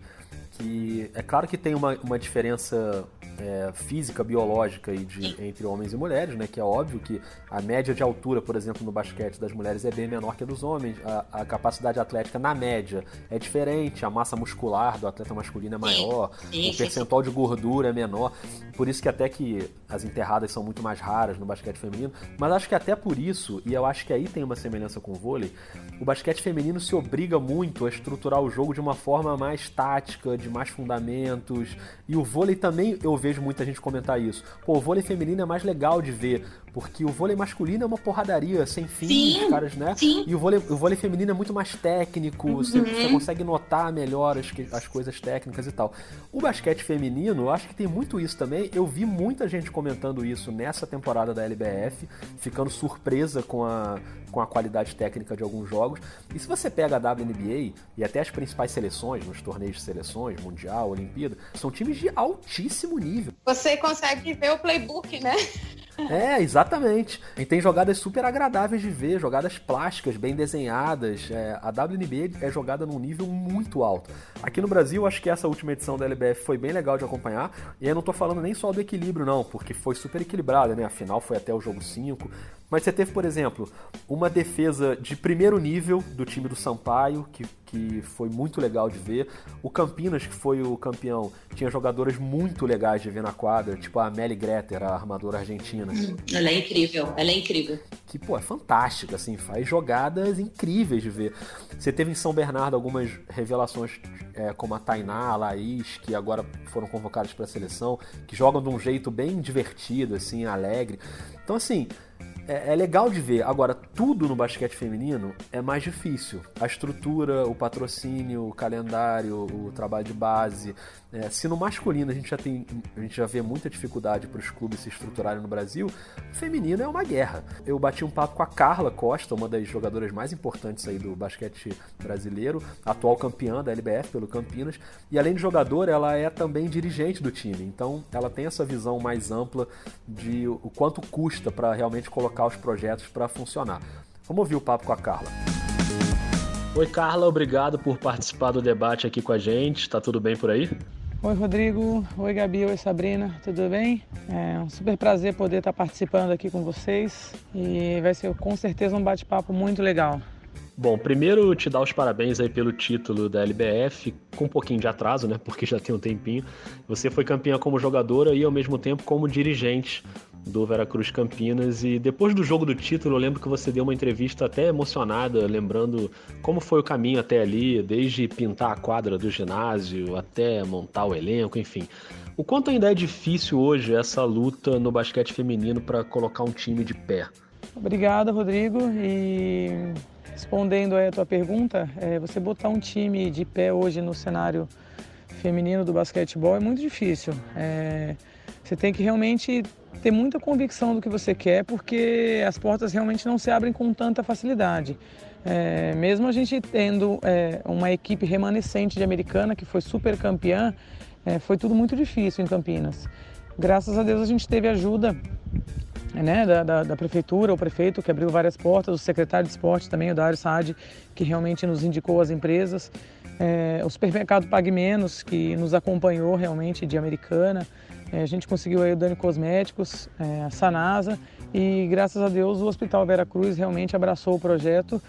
que é claro que tem uma, uma diferença é, física, biológica aí de, entre homens e mulheres, né? Que é óbvio que a média de altura, por exemplo, no basquete das mulheres é bem menor que a dos homens. A, a capacidade atlética, na média, é diferente. A massa muscular do atleta masculino é maior. O percentual de gordura é menor. Por isso que até que as enterradas são muito mais raras no basquete feminino. Mas acho que até por isso, e eu acho que aí tem uma semelhança com o vôlei, o basquete feminino se obriga muito a estruturar o jogo de uma forma mais tática, de mais fundamentos. E o vôlei também eu vejo muita gente comentar isso. Pô, o vôlei feminino é mais legal de ver, porque o vôlei masculino é uma porradaria sem fim, sim, os caras, né? Sim. E o vôlei, o vôlei feminino é muito mais técnico, uhum. você, você, consegue notar melhor as, as coisas técnicas e tal. O basquete feminino, eu acho que tem muito isso também. Eu vi muita gente comentando isso nessa temporada da LBF, ficando surpresa com a, com a qualidade técnica de alguns jogos. E se você pega a WNBA e até as principais seleções, nos torneios de seleções, Mundial, Olimpíada, são times de altíssimo nível. Você consegue ver o playbook, né? É, exatamente. E tem jogadas super agradáveis de ver, jogadas plásticas, bem desenhadas. É, a WNBA é jogada num nível muito alto. Aqui no Brasil, acho que essa última edição da LBF foi bem legal de acompanhar. E eu não tô falando nem só do equilíbrio, não, porque foi super equilibrada, né? A final foi até o jogo 5. Mas você teve, por exemplo, uma defesa de primeiro nível do time do Sampaio, que, que foi muito legal de ver. O Campinas, que foi o campeão, tinha jogadoras muito legais de ver na quadra, tipo a Amelie Greter, a armadora argentina. Hum, ela é incrível, ela é incrível. Que, pô, é fantástica, assim, faz jogadas incríveis de ver. Você teve em São Bernardo algumas revelações é, como a Tainá, a Laís, que agora foram convocadas para a seleção, que jogam de um jeito bem divertido, assim, alegre. Então, assim, é, é, legal de ver. Agora, tudo no basquete feminino é mais difícil. A estrutura, o patrocínio, o calendário, o trabalho de base. É, se no masculino a gente já tem, a gente já vê muita dificuldade para os clubes se estruturarem no Brasil, o feminino é uma guerra. Eu bati um papo com a Carla Costa, uma das jogadoras mais importantes aí do basquete brasileiro, atual campeã da LBF pelo Campinas, e além de jogadora, ela é também dirigente do time. Então, ela tem essa visão mais ampla de o quanto custa para realmente colocar os projetos para funcionar. Vamos ouvir o papo com a Carla. Oi, Carla, obrigado por participar do debate aqui com a gente. Tá tudo bem por aí? Oi, Rodrigo. Oi, Gabi. Oi, Sabrina. Tudo bem? É um super prazer poder estar participando aqui com vocês e vai ser com certeza um bate-papo muito legal. Bom, primeiro te dar os parabéns aí pelo título da LBF, com um pouquinho de atraso, né? Porque já tem um tempinho. Você foi campeã como jogadora e ao mesmo tempo como dirigente do Veracruz Campinas. E depois do jogo do título, eu lembro que você deu uma entrevista até emocionada, lembrando como foi o caminho até ali, desde pintar a quadra do ginásio até montar o elenco, enfim. O quanto ainda é difícil hoje essa luta no basquete feminino para colocar um time de pé? Obrigado, Rodrigo. E respondendo a tua pergunta, é, você botar um time de pé hoje no cenário feminino do basquetebol é muito difícil. É, você tem que realmente ter muita convicção do que você quer, porque as portas realmente não se abrem com tanta facilidade. É, mesmo a gente tendo é, uma equipe remanescente de americana que foi super campeã, é, foi tudo muito difícil em Campinas. Graças a Deus a gente teve ajuda né, da, da, da, prefeitura, o prefeito que abriu várias portas, o secretário de esporte também, o Dário Saad, que realmente nos indicou as empresas. É, o supermercado Pague Menos, que nos acompanhou realmente de Americana. É, a gente conseguiu aí o Dani Cosméticos, é, a Sanasa e graças a Deus o Hospital Vera Cruz realmente abraçou o projeto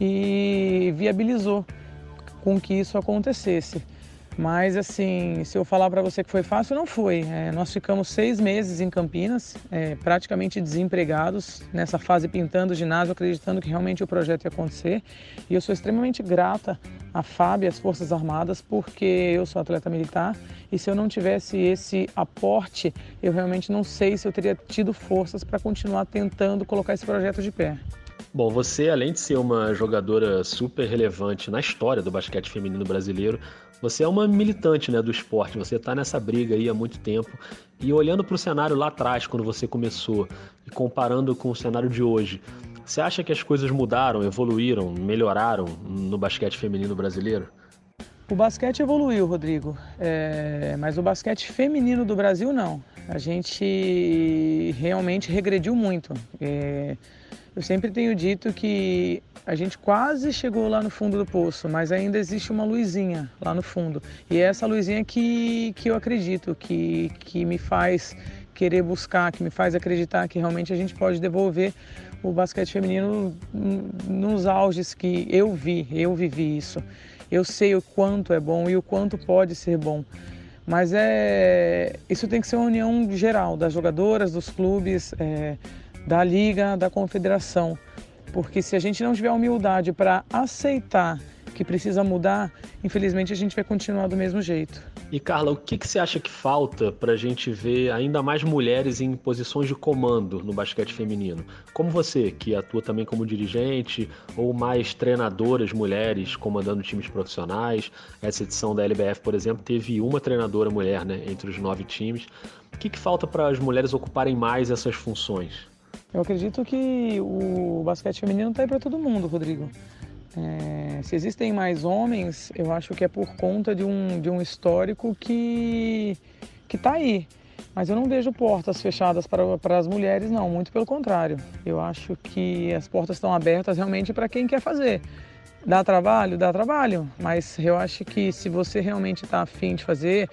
e viabilizou com que isso acontecesse. Mas assim, se eu falar para você que foi fácil, não foi. É, nós ficamos seis meses em Campinas, é, praticamente desempregados, nessa fase pintando o ginásio, acreditando que realmente o projeto ia acontecer. E eu sou extremamente grata à FAB e às Forças Armadas, porque eu sou atleta militar e se eu não tivesse esse aporte, eu realmente não sei se eu teria tido forças para continuar tentando colocar esse projeto de pé. Bom, você, além de ser uma jogadora super relevante na história do basquete feminino brasileiro, você é uma militante né, do esporte, você está nessa briga aí há muito tempo. E olhando para o cenário lá atrás, quando você começou, e comparando com o cenário de hoje, você acha que as coisas mudaram, evoluíram, melhoraram no basquete feminino brasileiro? O basquete evoluiu, Rodrigo, é... mas o basquete feminino do Brasil não. A gente realmente regrediu muito. É... Eu sempre tenho dito que a gente quase chegou lá no fundo do poço, mas ainda existe uma luzinha lá no fundo. E é essa luzinha que, que eu acredito, que, que me faz querer buscar, que me faz acreditar que realmente a gente pode devolver o basquete feminino nos auges que eu vi, eu vivi isso. Eu sei o quanto é bom e o quanto pode ser bom. Mas é isso tem que ser uma união geral das jogadoras, dos clubes, é, da liga, da confederação. Porque se a gente não tiver humildade para aceitar que precisa mudar, infelizmente a gente vai continuar do mesmo jeito. E Carla, o que, que você acha que falta para a gente ver ainda mais mulheres em posições de comando no basquete feminino? Como você, que atua também como dirigente, ou mais treinadoras mulheres comandando times profissionais. Essa edição da LBF, por exemplo, teve uma treinadora mulher né, entre os nove times. O que, que falta para as mulheres ocuparem mais essas funções? Eu acredito que o basquete feminino está aí para todo mundo, Rodrigo. É, se existem mais homens, eu acho que é por conta de um, de um histórico que que está aí. Mas eu não vejo portas fechadas para, para as mulheres, não. Muito pelo contrário. Eu acho que as portas estão abertas realmente para quem quer fazer. Dá trabalho? Dá trabalho. Mas eu acho que se você realmente está afim de fazer,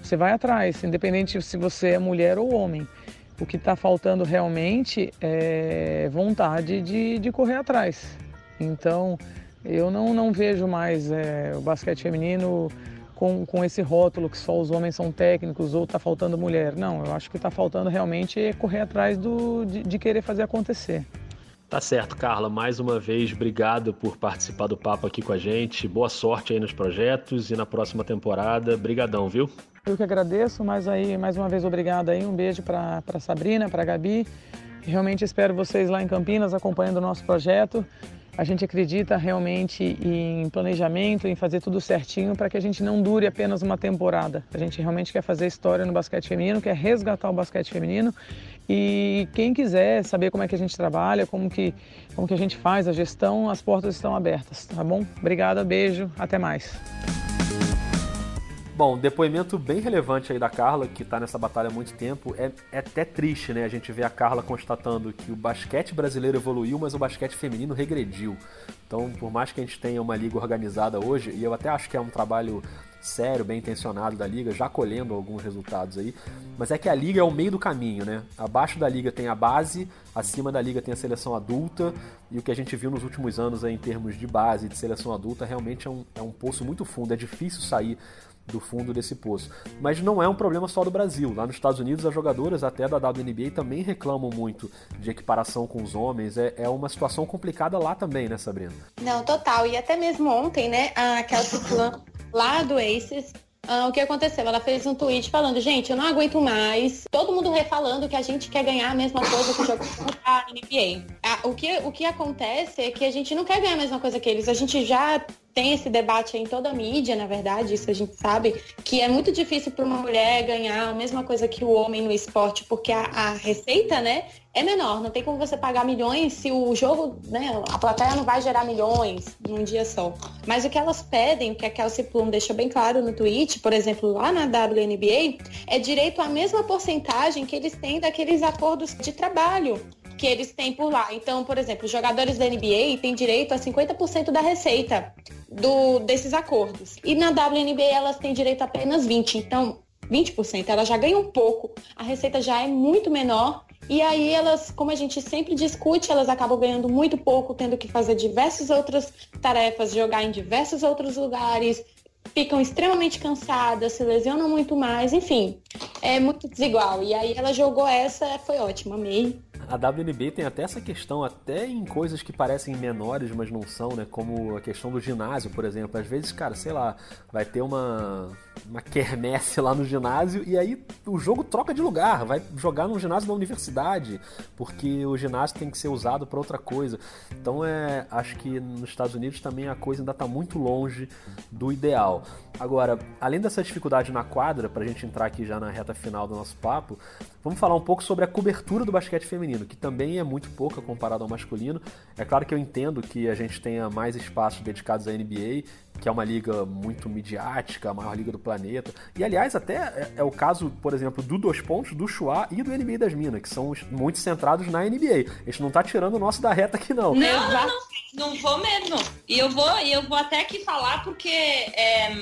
você vai atrás, independente se você é mulher ou homem. O que está faltando realmente é vontade de, de correr atrás. Então, eu não, não vejo mais é, o basquete feminino com, com esse rótulo que só os homens são técnicos ou está faltando mulher. Não, eu acho que está faltando realmente é correr atrás do, de, de querer fazer acontecer. Tá certo, Carla. Mais uma vez, obrigado por participar do papo aqui com a gente. Boa sorte aí nos projetos e na próxima temporada. Brigadão, viu? Eu que agradeço, mas aí mais uma vez obrigado aí, um beijo para Sabrina, para Gabi. Realmente espero vocês lá em Campinas acompanhando o nosso projeto. A gente acredita realmente em planejamento, em fazer tudo certinho para que a gente não dure apenas uma temporada. A gente realmente quer fazer história no basquete feminino, quer resgatar o basquete feminino. E quem quiser saber como é que a gente trabalha, como que, como que a gente faz a gestão, as portas estão abertas, tá bom? Obrigada, beijo, até mais. Bom, depoimento bem relevante aí da Carla, que está nessa batalha há muito tempo. É, é, até triste, né? A gente ver a Carla constatando que o basquete brasileiro evoluiu, mas o basquete feminino regrediu. Então, por mais que a gente tenha uma liga organizada hoje, e eu até acho que é um trabalho sério, bem intencionado da liga, já colhendo alguns resultados aí, mas é que a liga é o meio do caminho, né? Abaixo da liga tem a base, acima da liga tem a seleção adulta, e o que a gente viu nos últimos anos aí, em termos de base, de seleção adulta, realmente é um, é um poço muito fundo, é difícil sair do fundo desse poço. Mas não é um problema só do Brasil. Lá nos Estados Unidos, as jogadoras até da WNBA também reclamam muito de equiparação com os homens. É, é uma situação complicada lá também, né, Sabrina? Não, total. E até mesmo ontem, né, a lá do Aces ah, o que aconteceu? Ela fez um tweet falando, gente, eu não aguento mais. Todo mundo refalando que a gente quer ganhar a mesma coisa que o jogo [LAUGHS] da NBA. Ah, o, que, o que acontece é que a gente não quer ganhar a mesma coisa que eles. A gente já tem esse debate em toda a mídia, na verdade, isso a gente sabe, que é muito difícil para uma mulher ganhar a mesma coisa que o homem no esporte, porque a, a, receita, né, é menor. Não tem como você pagar milhões se o jogo, né, a plateia não vai gerar milhões num dia só. Mas o que elas pedem, que a Kelsey Plum deixa bem claro no tweet, por exemplo, lá na WNBA, é direito à mesma porcentagem que eles têm daqueles acordos de trabalho que eles têm por lá. Então, por exemplo, os jogadores da NBA têm direito a 50% da receita do, desses acordos. E na WNBA elas têm direito a apenas 20%. Então, 20%, elas já ganham um pouco, a receita já é muito menor. E aí elas, como a gente sempre discute, elas acabam ganhando muito pouco, tendo que fazer diversas outras tarefas, jogar em diversos outros lugares, ficam extremamente cansadas, se lesionam muito mais, enfim, é muito desigual. E aí ela jogou essa, foi ótimo, amei. A WNBA tem até essa questão, até em coisas que parecem menores, mas não são, né? Como a questão do ginásio, por exemplo. Às vezes, cara, sei lá, vai ter uma, uma quermesse lá no ginásio e aí o jogo troca de lugar, vai jogar no ginásio da universidade, porque o ginásio tem que ser usado para outra coisa. Então, é, acho que nos Estados Unidos também a coisa ainda está muito longe do ideal. Agora, além dessa dificuldade na quadra, para a gente entrar aqui já na reta final do nosso papo, vamos falar um pouco sobre a cobertura do basquete feminino, que também é muito pouca comparado ao masculino. É claro que eu entendo que a gente tenha mais espaços dedicados à NBA, que é uma liga muito midiática, a maior liga do planeta. E aliás, até é, é o caso, por exemplo, do Dois Pontos, do Chua e do NBA das Minas, que são muito centrados na NBA. A gente não tá tirando o nosso da reta aqui, não. Não, não, não, não vou mesmo. E eu vou, eu vou até aqui falar porque. É,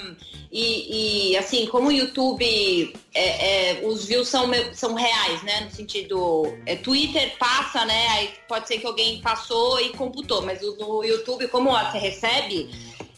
e, e, assim, como o YouTube, é, é, os views são, são reais, né? No sentido, é, Twitter passa, né? Aí pode ser que alguém passou e computou, mas no YouTube, como você recebe,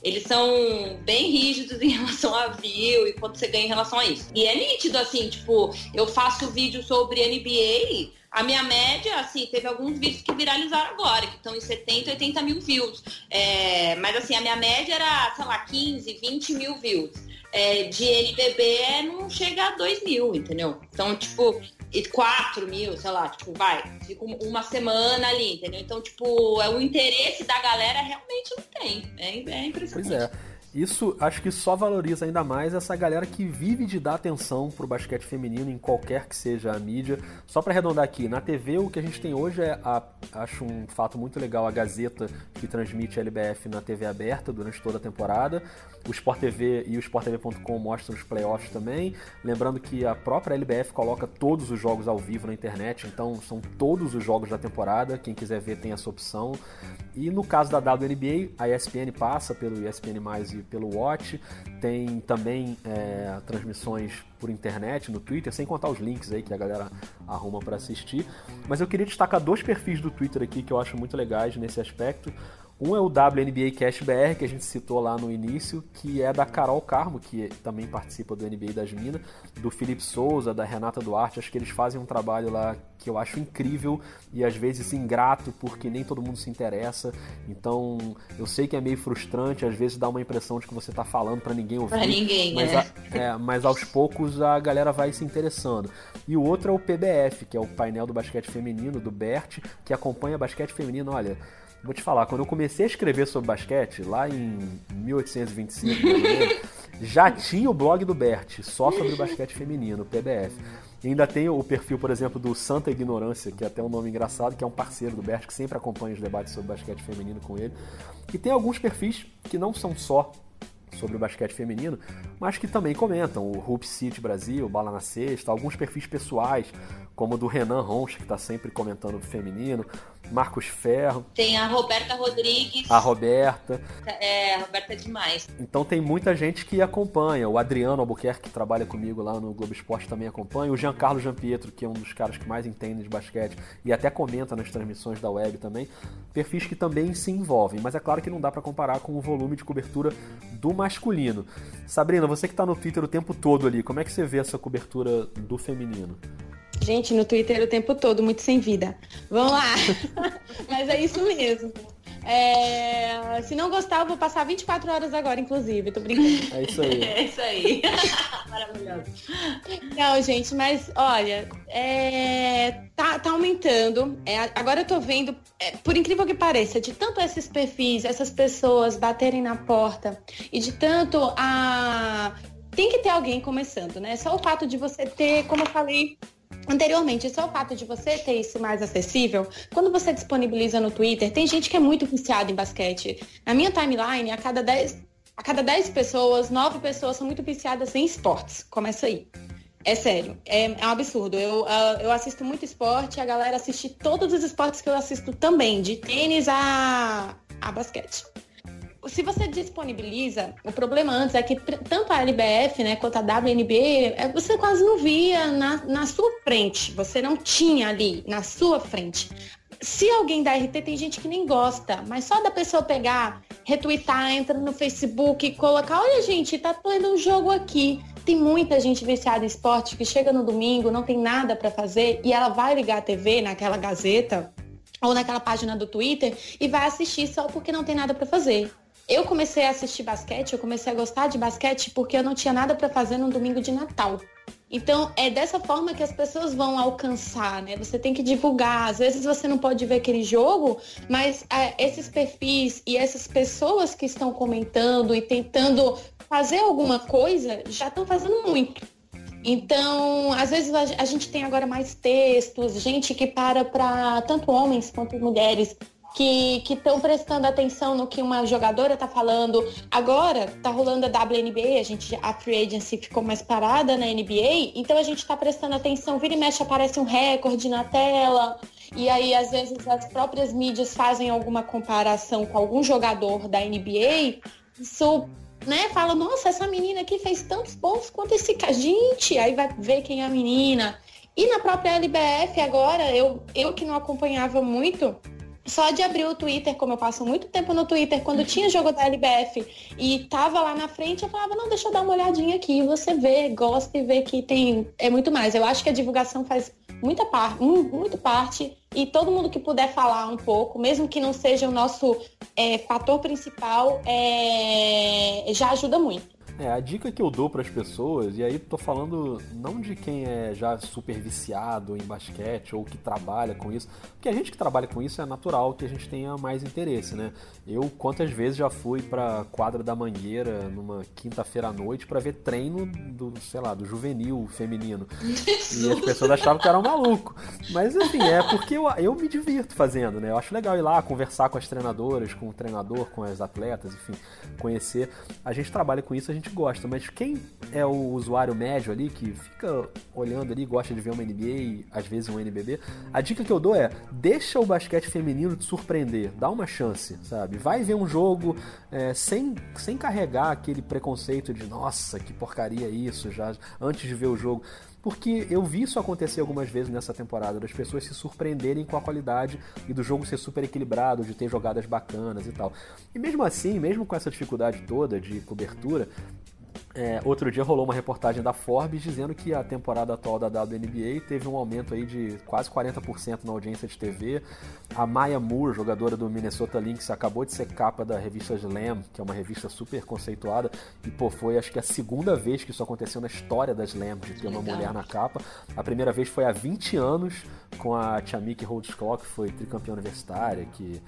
eles são bem rígidos em [LAUGHS] relação a view e quanto você ganha em relação a isso. E é nítido, assim, tipo, eu faço vídeo sobre NBA, a minha média, assim, teve alguns vídeos que viralizaram agora, que estão em 70, 80 mil views. É, mas assim, a minha média era, sei lá, 15, 20 mil views. É, de NBB não chega a 2 mil, entendeu? Então, tipo, 4 mil, sei lá, tipo, vai, fica uma semana ali, entendeu? Então, tipo, é o interesse da galera realmente não tem. É, é impressionante. Pois é. Isso acho que só valoriza ainda mais essa galera que vive de dar atenção pro basquete feminino em qualquer que seja a mídia. Só para arredondar aqui, na TV o que a gente tem hoje é, a, acho um fato muito legal, a Gazeta que transmite a LBF na TV aberta durante toda a temporada. O Sport TV e o SportTV.com mostram os playoffs também. Lembrando que a própria LBF coloca todos os jogos ao vivo na internet, então são todos os jogos da temporada. Quem quiser ver tem essa opção. E no caso da WNBA, a ESPN passa pelo ESPN e pelo Watch. Tem também é, transmissões por internet, no Twitter, sem contar os links aí que a galera arruma para assistir. Mas eu queria destacar dois perfis do Twitter aqui que eu acho muito legais nesse aspecto. Um é o WNBA Cash BR, que a gente citou lá no início, que é da Carol Carmo, que também participa do NBA das Minas, do Felipe Souza, da Renata Duarte. Acho que eles fazem um trabalho lá que eu acho incrível e às vezes ingrato, porque nem todo mundo se interessa. Então, eu sei que é meio frustrante, às vezes dá uma impressão de que você está falando para ninguém ouvir. Pra ninguém, mas, né? a, é, mas aos poucos a galera vai se interessando. E o outro é o PBF, que é o painel do basquete feminino, do Bert, que acompanha basquete feminino. Olha, Vou te falar, quando eu comecei a escrever sobre basquete, lá em 1825, já tinha o blog do Bert, só sobre basquete feminino, PBF. E ainda tem o perfil, por exemplo, do Santa Ignorância, que é até um nome engraçado, que é um parceiro do Bert, que sempre acompanha os debates sobre basquete feminino com ele. E tem alguns perfis que não são só sobre o basquete feminino, mas que também comentam o Hoop City Brasil, Bala na Sexta, alguns perfis pessoais, como o do Renan Roncha, que está sempre comentando o feminino, Marcos Ferro. Tem a Roberta Rodrigues. A Roberta. É, a Roberta é demais. Então tem muita gente que acompanha. O Adriano Albuquerque, que trabalha comigo lá no Globo Esporte, também acompanha. O Giancarlo Giampietro, que é um dos caras que mais entende de basquete e até comenta nas transmissões da web também. Perfis que também se envolvem. Mas é claro que não dá para comparar com o volume de cobertura do masculino. Sabrina, você que está no Twitter o tempo todo ali, como é que você vê essa cobertura do feminino? Gente, no Twitter o tempo todo, muito sem vida. Vamos lá. [LAUGHS] Mas é isso mesmo. É... Se não gostar, eu vou passar 24 horas agora, inclusive. Tô brincando. É isso aí. [LAUGHS] É isso aí. [LAUGHS] Maravilhoso. Não, gente, mas olha, é... tá, tá aumentando. É, agora eu tô vendo, é, por incrível que pareça, de tanto esses perfis, essas pessoas baterem na porta e de tanto a. Tem que ter alguém começando, né? Só o fato de você ter, como eu falei Anteriormente, só o fato de você ter isso mais acessível, quando você disponibiliza no Twitter, tem gente que é muito viciada em basquete. Na minha timeline, a cada 10, a cada 10 pessoas, 9 pessoas são muito viciadas em esportes. Começa aí. É sério, é, é um absurdo. Eu, uh, eu assisto muito esporte, a galera assiste todos os esportes que eu assisto também, de tênis a, a basquete. Se você disponibiliza, o problema antes é que tanto a LBF né, quanto a WNB, é, você quase não via na, na sua frente. Você não tinha ali na sua frente. Se alguém da RT, tem gente que nem gosta, mas só da pessoa pegar, retweetar, entrar no Facebook e colocar, olha gente, tá tendo um jogo aqui. Tem muita gente viciada em esporte que chega no domingo, não tem nada para fazer e ela vai ligar a TV naquela gazeta ou naquela página do Twitter e vai assistir só porque não tem nada para fazer. Eu comecei a assistir basquete, eu comecei a gostar de basquete porque eu não tinha nada para fazer no domingo de Natal. Então, é dessa forma que as pessoas vão alcançar, né? Você tem que divulgar. Às vezes você não pode ver aquele jogo, mas é, esses perfis e essas pessoas que estão comentando e tentando fazer alguma coisa já estão fazendo muito. Então, às vezes a gente tem agora mais textos, gente que para para tanto homens quanto mulheres que estão prestando atenção no que uma jogadora está falando. Agora está rolando a WNBA, a gente a free agency ficou mais parada na NBA, então a gente está prestando atenção, vira e mexe aparece um recorde na tela. E aí, às vezes, as próprias mídias fazem alguma comparação com algum jogador da NBA. Isso né, fala, nossa, essa menina aqui fez tantos pontos quanto esse cara. Gente, aí vai ver quem é a menina. E na própria LBF agora, eu, eu que não acompanhava muito, só de abrir o Twitter, como eu passo muito tempo no Twitter, quando [LAUGHS] tinha jogo da LBF e tava lá na frente, eu falava, não, deixa eu dar uma olhadinha aqui. Você vê, gosta e vê que tem. É muito mais. Eu acho que a divulgação faz muita parte, muito parte, e todo mundo que puder falar um pouco, mesmo que não seja o nosso é, fator principal, é, já ajuda muito. É, a dica que eu dou para as pessoas, e aí tô falando não de quem é já super viciado em basquete ou que trabalha com isso, porque a gente que trabalha com isso é natural que a gente tenha mais interesse, né? Eu quantas vezes já fui para quadra da Mangueira numa quinta-feira à noite para ver treino do, sei lá, do juvenil feminino. [LAUGHS] e as pessoas achavam que era um maluco. Mas enfim, é porque eu, eu me divirto fazendo, né? Eu acho legal ir lá conversar com as treinadoras, com o treinador, com as atletas, enfim, conhecer. A gente trabalha com isso, a gente gente gosta, mas quem é o usuário médio ali que fica olhando ali, gosta de ver uma NBA e às vezes um NBB, a dica que eu dou é: deixa o basquete feminino te surpreender, dá uma chance, sabe? Vai ver um jogo é, sem, sem carregar aquele preconceito de nossa, que porcaria isso, já antes de ver o jogo porque eu vi isso acontecer algumas vezes nessa temporada, das pessoas se surpreenderem com a qualidade e do jogo ser super equilibrado, de ter jogadas bacanas e tal. E mesmo assim, mesmo com essa dificuldade toda de cobertura, é, outro dia rolou uma reportagem da Forbes dizendo que a temporada atual da WNBA teve um aumento aí de quase 40% na audiência de TV. A Maya Moore, jogadora do Minnesota Lynx, acabou de ser capa da revista Slam, que é uma revista super conceituada, e pô, foi acho que a segunda vez que isso aconteceu na história da Slam, de ter uma mulher na capa. A primeira vez foi há 20 anos, com a Chamik Holdsclaw, que foi tricampeã universitária, que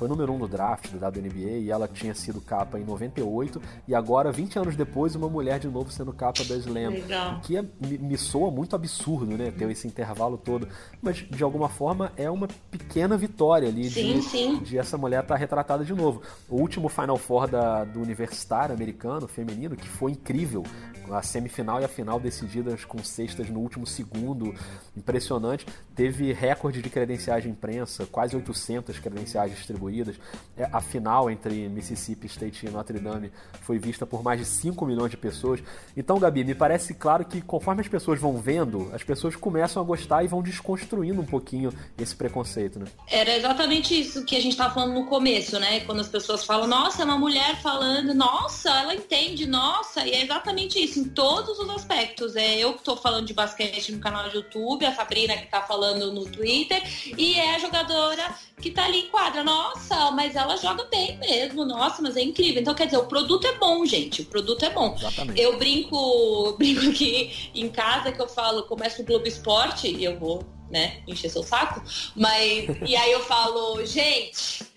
foi número 1 um no draft do WNBA e ela tinha sido capa em 98 e agora, 20 anos depois, uma mulher de novo sendo capa da Slam. Legal. Que é, me, me soa muito absurdo, né? Ter esse intervalo todo. Mas, de alguma forma, é uma pequena vitória ali sim, de, sim. de essa mulher estar tá retratada de novo. O último Final Four da, do universitário americano, feminino, que foi incrível a semifinal e a final decididas com cestas no último segundo, impressionante. Teve recorde de credenciais de imprensa, quase 800 credenciais distribuídas. É, a final entre Mississippi State e Notre Dame foi vista por mais de 5 milhões de pessoas. Então, Gabi, me parece claro que conforme as pessoas vão vendo, as pessoas começam a gostar e vão desconstruindo um pouquinho esse preconceito, né? Era exatamente isso que a gente estava falando no começo, né? Quando as pessoas falam, nossa, é uma mulher falando, nossa, ela entende, nossa, e é exatamente isso em todos os aspectos. É eu que estou falando de basquete no canal de YouTube, a Sabrina que está falando no Twitter, e é a jogadora que está ali em quadra. Nossa, mas ela joga bem mesmo. Nossa, mas é incrível. Então, quer dizer, o produto é bom, gente. O produto é bom. Exatamente. Eu brinco, [LAUGHS] brinco aqui em casa que eu falo, começa o Globo Esporte e eu vou, né, encher seu saco. Mas, e aí eu falo, gente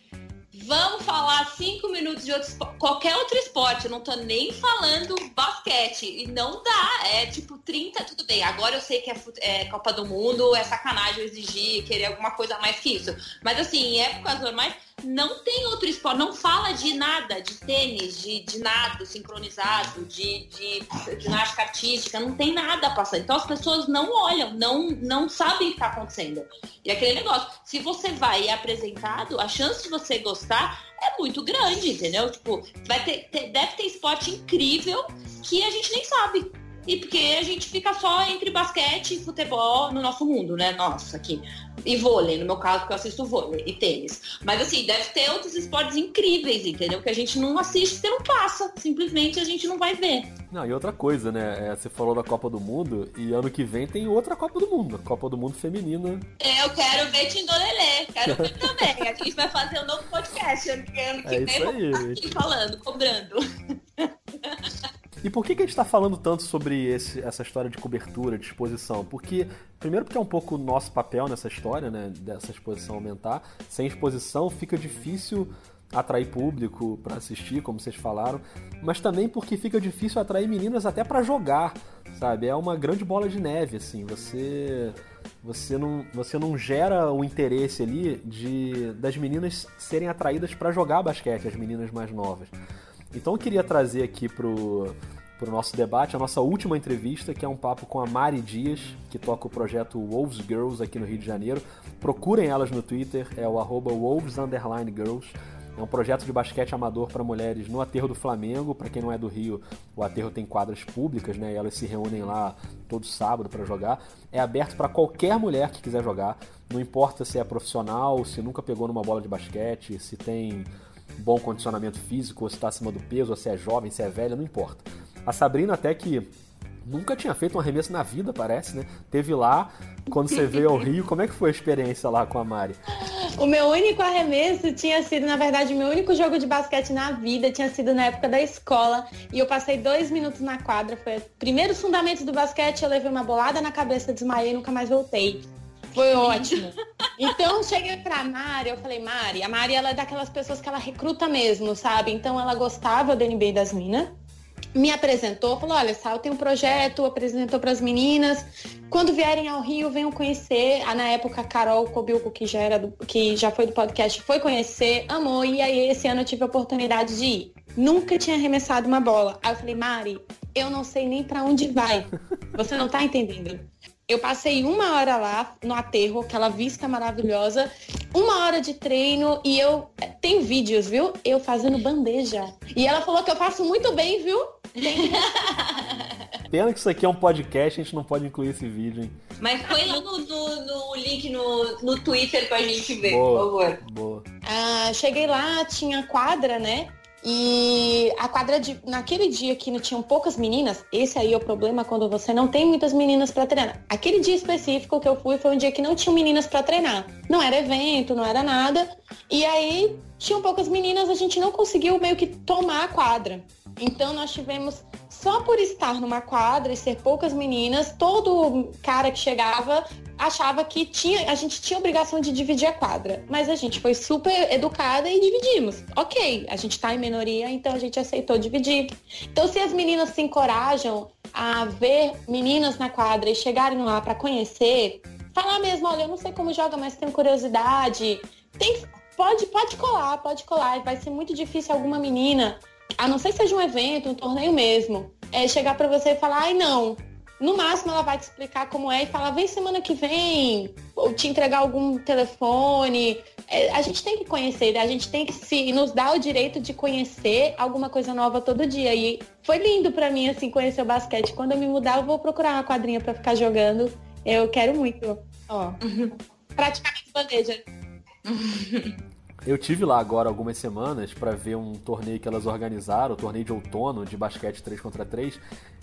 Vamos falar cinco minutos de outro, qualquer outro esporte. Eu não tô nem falando basquete. E não dá. É tipo 30, tudo bem. Agora eu sei que é, é Copa do Mundo, é sacanagem eu exigir, querer alguma coisa mais que isso. Mas assim, em épocas normais, não tem outro esporte, não fala de nada, de tênis, de, de nado sincronizado, de, de ginástica artística, não tem nada passando. Então as pessoas não olham, não, não sabem o que está acontecendo. E aquele negócio, se você vai e é apresentado, a chance de você gostar é muito grande, entendeu? Tipo, vai ter, ter, deve ter esporte incrível que a gente nem sabe. E porque a gente fica só entre basquete e futebol no nosso mundo, né? Nossa, aqui. E vôlei, no meu caso, porque eu assisto vôlei e tênis. Mas assim, deve ter outros esportes incríveis, entendeu? Que a gente não assiste, você não passa. Simplesmente a gente não vai ver. Não, e outra coisa, né? É, você falou da Copa do Mundo e ano que vem tem outra Copa do Mundo, Copa do Mundo Feminina. É, eu quero ver Tindolelê, quero ver também. A gente vai fazer um novo podcast ano que, ano que É vem. isso eu vou aí. aqui falando, cobrando. [LAUGHS] E por que, que a gente está falando tanto sobre esse- essa história de cobertura, de exposição? Porque, primeiro, porque é um pouco o nosso papel nessa história, né? Dessa exposição aumentar. Sem exposição fica difícil atrair público para assistir, como vocês falaram, mas também porque fica difícil atrair meninas até para jogar, sabe? É uma grande bola de neve, assim. Você você não, você não gera o interesse ali de das meninas serem atraídas para jogar basquete, as meninas mais novas. Então eu queria trazer aqui pro, pro nosso debate a nossa última entrevista, que é um papo com a Mari Dias, que toca o projeto Wolves Girls aqui no Rio de Janeiro. Procurem elas no Twitter, é o arroba Wolves Girls. É um projeto de basquete amador para mulheres no Aterro do Flamengo. Para quem não é do Rio, o Aterro tem quadras públicas, né? E elas se reúnem lá todo sábado para jogar. É aberto para qualquer mulher que quiser jogar. Não importa se é profissional, se nunca pegou numa bola de basquete, se tem bom condicionamento físico, ou se está acima do peso, ou se é jovem, se é velha, não importa. A Sabrina até que nunca tinha feito um arremesso na vida, parece, né? Teve lá, quando você veio ao Rio, como é que foi a experiência lá com a Mari? O meu único arremesso tinha sido, na verdade, o meu único jogo de basquete na vida tinha sido na época da escola. E eu passei dois minutos na quadra. Foi os primeiros fundamentos do basquete. Eu levei uma bolada na cabeça, desmaiei e nunca mais voltei. Foi ótimo. Então cheguei pra Mari, eu falei, Mari, a Mari ela é daquelas pessoas que ela recruta mesmo, sabe? Então ela gostava do NBA das Minas. Me apresentou, falou, olha, Sal tem um projeto, apresentou para as meninas. Quando vierem ao Rio, venham conhecer. Ah, na época, a Carol Cobilco, que já, era do, que já foi do podcast, foi conhecer, amou. E aí, esse ano eu tive a oportunidade de ir. Nunca tinha arremessado uma bola. Aí eu falei, Mari, eu não sei nem para onde vai. Você não tá entendendo. Eu passei uma hora lá no aterro, aquela vista maravilhosa, uma hora de treino e eu. Tem vídeos, viu? Eu fazendo bandeja. E ela falou que eu faço muito bem, viu? Tem... [LAUGHS] Pena que isso aqui é um podcast, a gente não pode incluir esse vídeo, hein? Mas põe lá no, no, no link no, no Twitter pra gente ver, por Boa, favor. boa. Ah, cheguei lá, tinha quadra, né? E a quadra de. Naquele dia que não tinham poucas meninas, esse aí é o problema quando você não tem muitas meninas para treinar. Aquele dia específico que eu fui foi um dia que não tinham meninas para treinar. Não era evento, não era nada. E aí tinham poucas meninas, a gente não conseguiu meio que tomar a quadra. Então nós tivemos, só por estar numa quadra e ser poucas meninas, todo cara que chegava achava que tinha, a gente tinha obrigação de dividir a quadra. Mas a gente foi super educada e dividimos. Ok, a gente tá em minoria, então a gente aceitou dividir. Então se as meninas se encorajam a ver meninas na quadra e chegarem lá para conhecer, falar mesmo, olha, eu não sei como joga, mas tenho curiosidade. Tem, pode, pode colar, pode colar. Vai ser muito difícil alguma menina a não ser que seja um evento, um torneio mesmo, é chegar para você e falar, ai não. No máximo ela vai te explicar como é e falar, vem semana que vem, ou te entregar algum telefone. É, a gente tem que conhecer, a gente tem que se nos dar o direito de conhecer alguma coisa nova todo dia. E foi lindo para mim assim conhecer o basquete. Quando eu me mudar, eu vou procurar uma quadrinha para ficar jogando. Eu quero muito. Ó, praticamente bandeja. [LAUGHS] Eu tive lá agora algumas semanas para ver um torneio que elas organizaram, o torneio de outono de basquete 3 contra 3,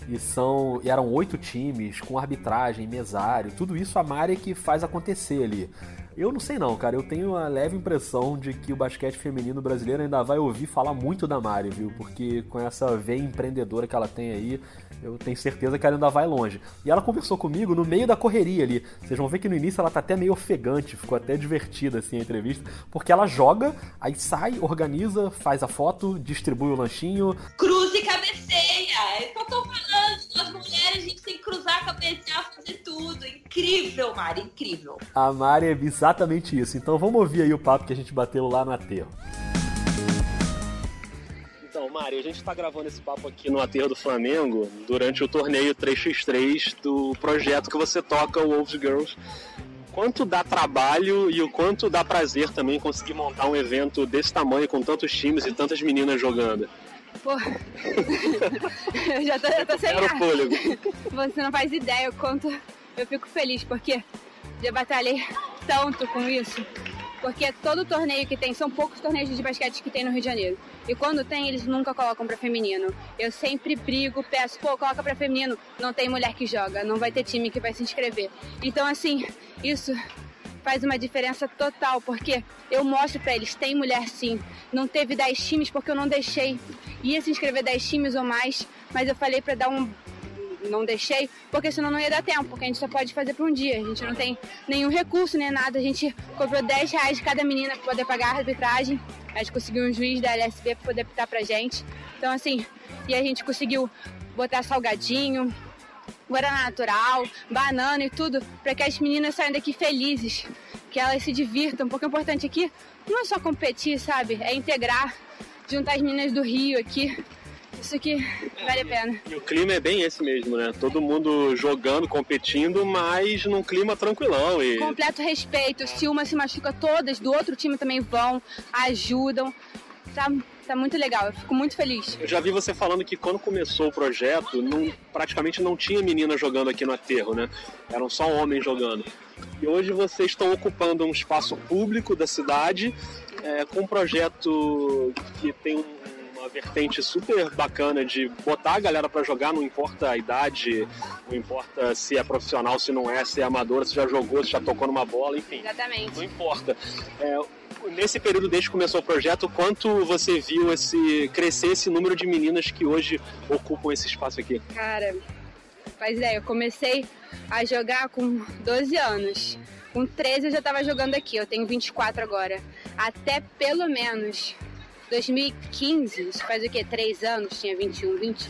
e são e eram oito times com arbitragem, mesário, tudo isso a Mari que faz acontecer ali. Eu não sei não, cara, eu tenho a leve impressão de que o basquete feminino brasileiro ainda vai ouvir falar muito da Mari, viu? Porque com essa veia empreendedora que ela tem aí, eu tenho certeza que ela ainda vai longe. E ela conversou comigo no meio da correria ali. Vocês vão ver que no início ela tá até meio ofegante, ficou até divertida assim a entrevista, porque ela joga, aí sai, organiza, faz a foto, distribui o lanchinho. Cruza e cabeceia. É isso que eu tô falando. As mulheres, a gente tem que cruzar, cabecear, fazer tudo. Incrível incrível, Mari, incrível. A Mari é exatamente isso. Então vamos ouvir aí o papo que a gente bateu lá no aterro. Então, Mari, a gente está gravando esse papo aqui no aterro do Flamengo durante o torneio 3x3 do projeto que você toca, o Wolves Girls. Quanto dá trabalho e o quanto dá prazer também conseguir montar um evento desse tamanho com tantos times e tantas meninas jogando? Pô, eu [LAUGHS] já tô, eu tô sem ar. Você não faz ideia o quanto eu fico feliz, porque já batalhei tanto com isso. Porque todo torneio que tem, são poucos torneios de basquete que tem no Rio de Janeiro. E quando tem, eles nunca colocam pra feminino. Eu sempre brigo, peço, pô, coloca pra feminino. Não tem mulher que joga, não vai ter time que vai se inscrever. Então, assim, isso faz uma diferença total, porque eu mostro pra eles, tem mulher sim. Não teve 10 times porque eu não deixei. Ia se inscrever 10 times ou mais, mas eu falei pra dar um não deixei, porque senão não ia dar tempo, porque a gente só pode fazer por um dia. A gente não tem nenhum recurso nem nada. A gente cobrou 10 reais de cada menina para poder pagar a arbitragem. A gente conseguiu um juiz da LSB para poder apitar pra gente. Então, assim, e a gente conseguiu botar salgadinho, guaraná natural, banana e tudo, para que as meninas saiam daqui felizes, que elas se divirtam. Porque o importante aqui não é só competir, sabe? É integrar, juntar as meninas do Rio aqui. Isso aqui vale a pena. E o clima é bem esse mesmo, né? Todo mundo jogando, competindo, mas num clima tranquilão. E... Completo respeito. Se uma se machuca, todas do outro time também vão, ajudam. Tá, tá muito legal, eu fico muito feliz. Eu já vi você falando que quando começou o projeto, não- praticamente não tinha menina jogando aqui no aterro, né? Eram só homens jogando. E hoje vocês estão ocupando um espaço público da cidade é, com um projeto que tem um- uma vertente super bacana de botar a galera pra jogar, não importa a idade, não importa se é profissional, se não é, se é amadora, se já jogou, se já tocou numa bola, enfim. Exatamente. Não importa. É, nesse período desde que começou o projeto, quanto você viu esse crescer esse número de meninas que hoje ocupam esse espaço aqui? Cara, faz ideia, eu comecei a jogar com 12 anos. Com 13 eu já tava jogando aqui, eu tenho 24 agora. Até pelo menos 2015, isso faz o quê? 3 anos, tinha 21, 20.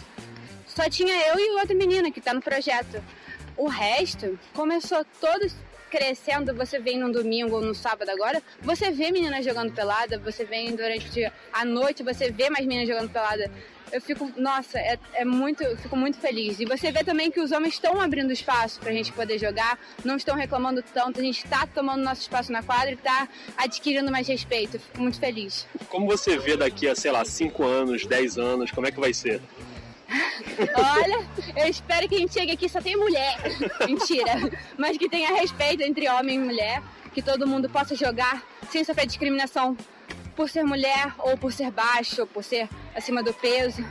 Só tinha eu e outra menina que tá no projeto. O resto começou todos crescendo, você vem num domingo ou no sábado agora, você vê meninas jogando pelada, você vem durante a noite, você vê mais meninas jogando pelada. Eu fico, nossa, é, é muito, eu fico muito feliz. E você vê também que os homens estão abrindo espaço pra gente poder jogar, não estão reclamando tanto, a gente tá tomando nosso espaço na quadra e tá adquirindo mais respeito. Eu fico muito feliz. Como você vê daqui a, sei lá, 5 anos, 10 anos, como é que vai ser? Olha, eu espero que a gente chegue aqui só tenha mulher. [LAUGHS] Mentira. Mas que tenha respeito entre homem e mulher, que todo mundo possa jogar sem sofrer discriminação por ser mulher ou por ser baixo ou por ser acima do peso.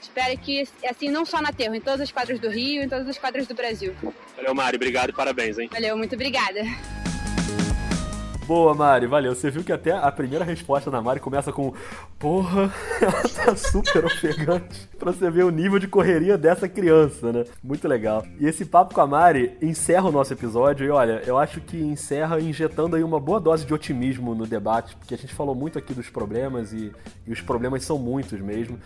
Espero que assim não só na Terra, em todas as quadras do Rio, em todas as quadras do Brasil. Valeu, Mari, obrigado e parabéns, hein? Valeu, muito obrigada. Boa, Mari, valeu. Você viu que até a primeira resposta da Mari começa com Porra, [LAUGHS] ela tá super ofegante. Pra você ver o nível de correria dessa criança, né? Muito legal. E esse papo com a Mari encerra o nosso episódio. E olha, eu acho que encerra injetando aí uma boa dose de otimismo no debate, porque a gente falou muito aqui dos problemas e, e os problemas são muitos mesmo.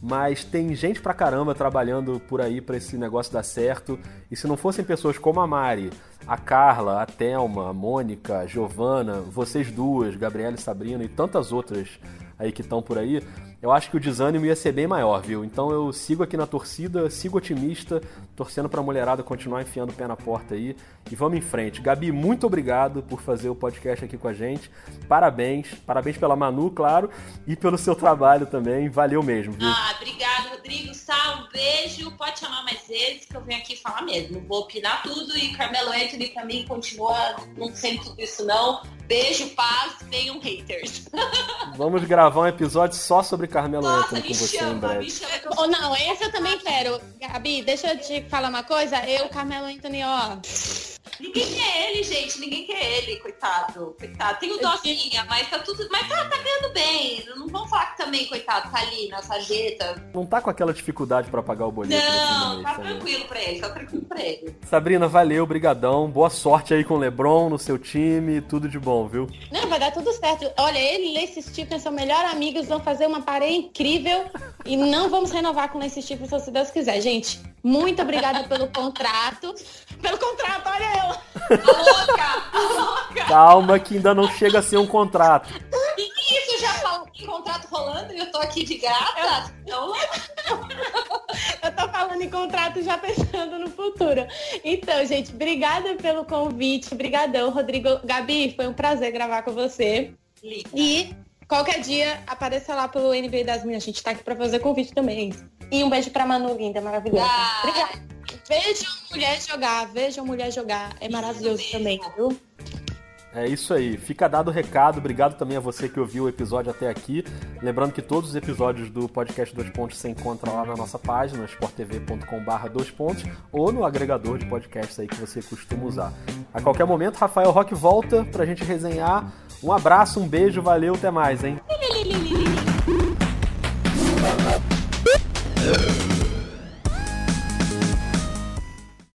Mas tem gente pra caramba trabalhando por aí pra esse negócio dar certo. E se não fossem pessoas como a Mari, a Carla, a Thelma, a Mônica, a Giovana, vocês duas, Gabriela e Sabrina e tantas outras aí que estão por aí, eu acho que o desânimo ia ser bem maior, viu? Então eu sigo aqui na torcida, sigo otimista, torcendo pra mulherada continuar enfiando o pé na porta aí e vamos em frente. Gabi, muito obrigado por fazer o podcast aqui com a gente. Parabéns, parabéns pela Manu, claro, e pelo seu trabalho também. Valeu mesmo, viu? Ah, obrigado, Rodrigo. Sá, um beijo. Pode chamar mais vezes que eu venho aqui falar mesmo. Vou opinar tudo e Carmelo Anthony pra mim continua não sendo tudo isso não. Beijo, paz, venham haters. [LAUGHS] Vamos gravar um episódio só sobre Carmelo Nossa, Anthony com me você em chama, breve. me chama que eu Oh, não, esse eu também quero. Gabi, deixa eu te falar uma coisa. Eu, Carmelo Anthony, ó. Ninguém quer ele, gente. Ninguém quer ele, coitado. Coitado. Tem o docinha, mas tá tudo. Mas tá, tá ganhando bem. Não vamos falar que também, coitado, tá ali na sarjeta. Não tá com aquela dificuldade pra pagar o boleto Não, mês tá tranquilo pra ele, tá tranquilo pra ele. Sabrina, valeu, brigadão. Boa sorte aí com o LeBron, no seu time, tudo de bom, viu? Não, vai dar tudo certo. Olha, ele e Lacey Stephen são melhores amigos, vão fazer uma parede incrível e não vamos renovar com Lacey Stephen se Deus quiser. Gente, Muito obrigada pelo contrato. Pelo contrato, olha eu. A louca, a louca. Calma que ainda não chega a ser um contrato. E que isso já falou em contrato rolando e eu tô aqui de grata? Então, Eu tô falando em contrato já pensando no futuro. Então, gente, obrigada pelo convite. Obrigadão, Rodrigo. Gabi, foi um prazer gravar com você. Linda. E qualquer dia apareça lá pelo NBA das Minas. A gente tá aqui pra fazer convite também. E um beijo pra Manu, linda, maravilhosa. Ah. Obrigada. Vejam mulher jogar, vejam mulher jogar. É maravilhoso também, viu? É isso aí. Fica dado o recado. Obrigado também a você que ouviu o episódio até aqui. Lembrando que todos os episódios do podcast Dois Pontos se encontram lá na nossa página, sporttv.com.br dois pontos, ou no agregador de podcasts aí que você costuma usar. A qualquer momento, Rafael Roque volta pra gente resenhar. Um abraço, um beijo, valeu, até mais, hein?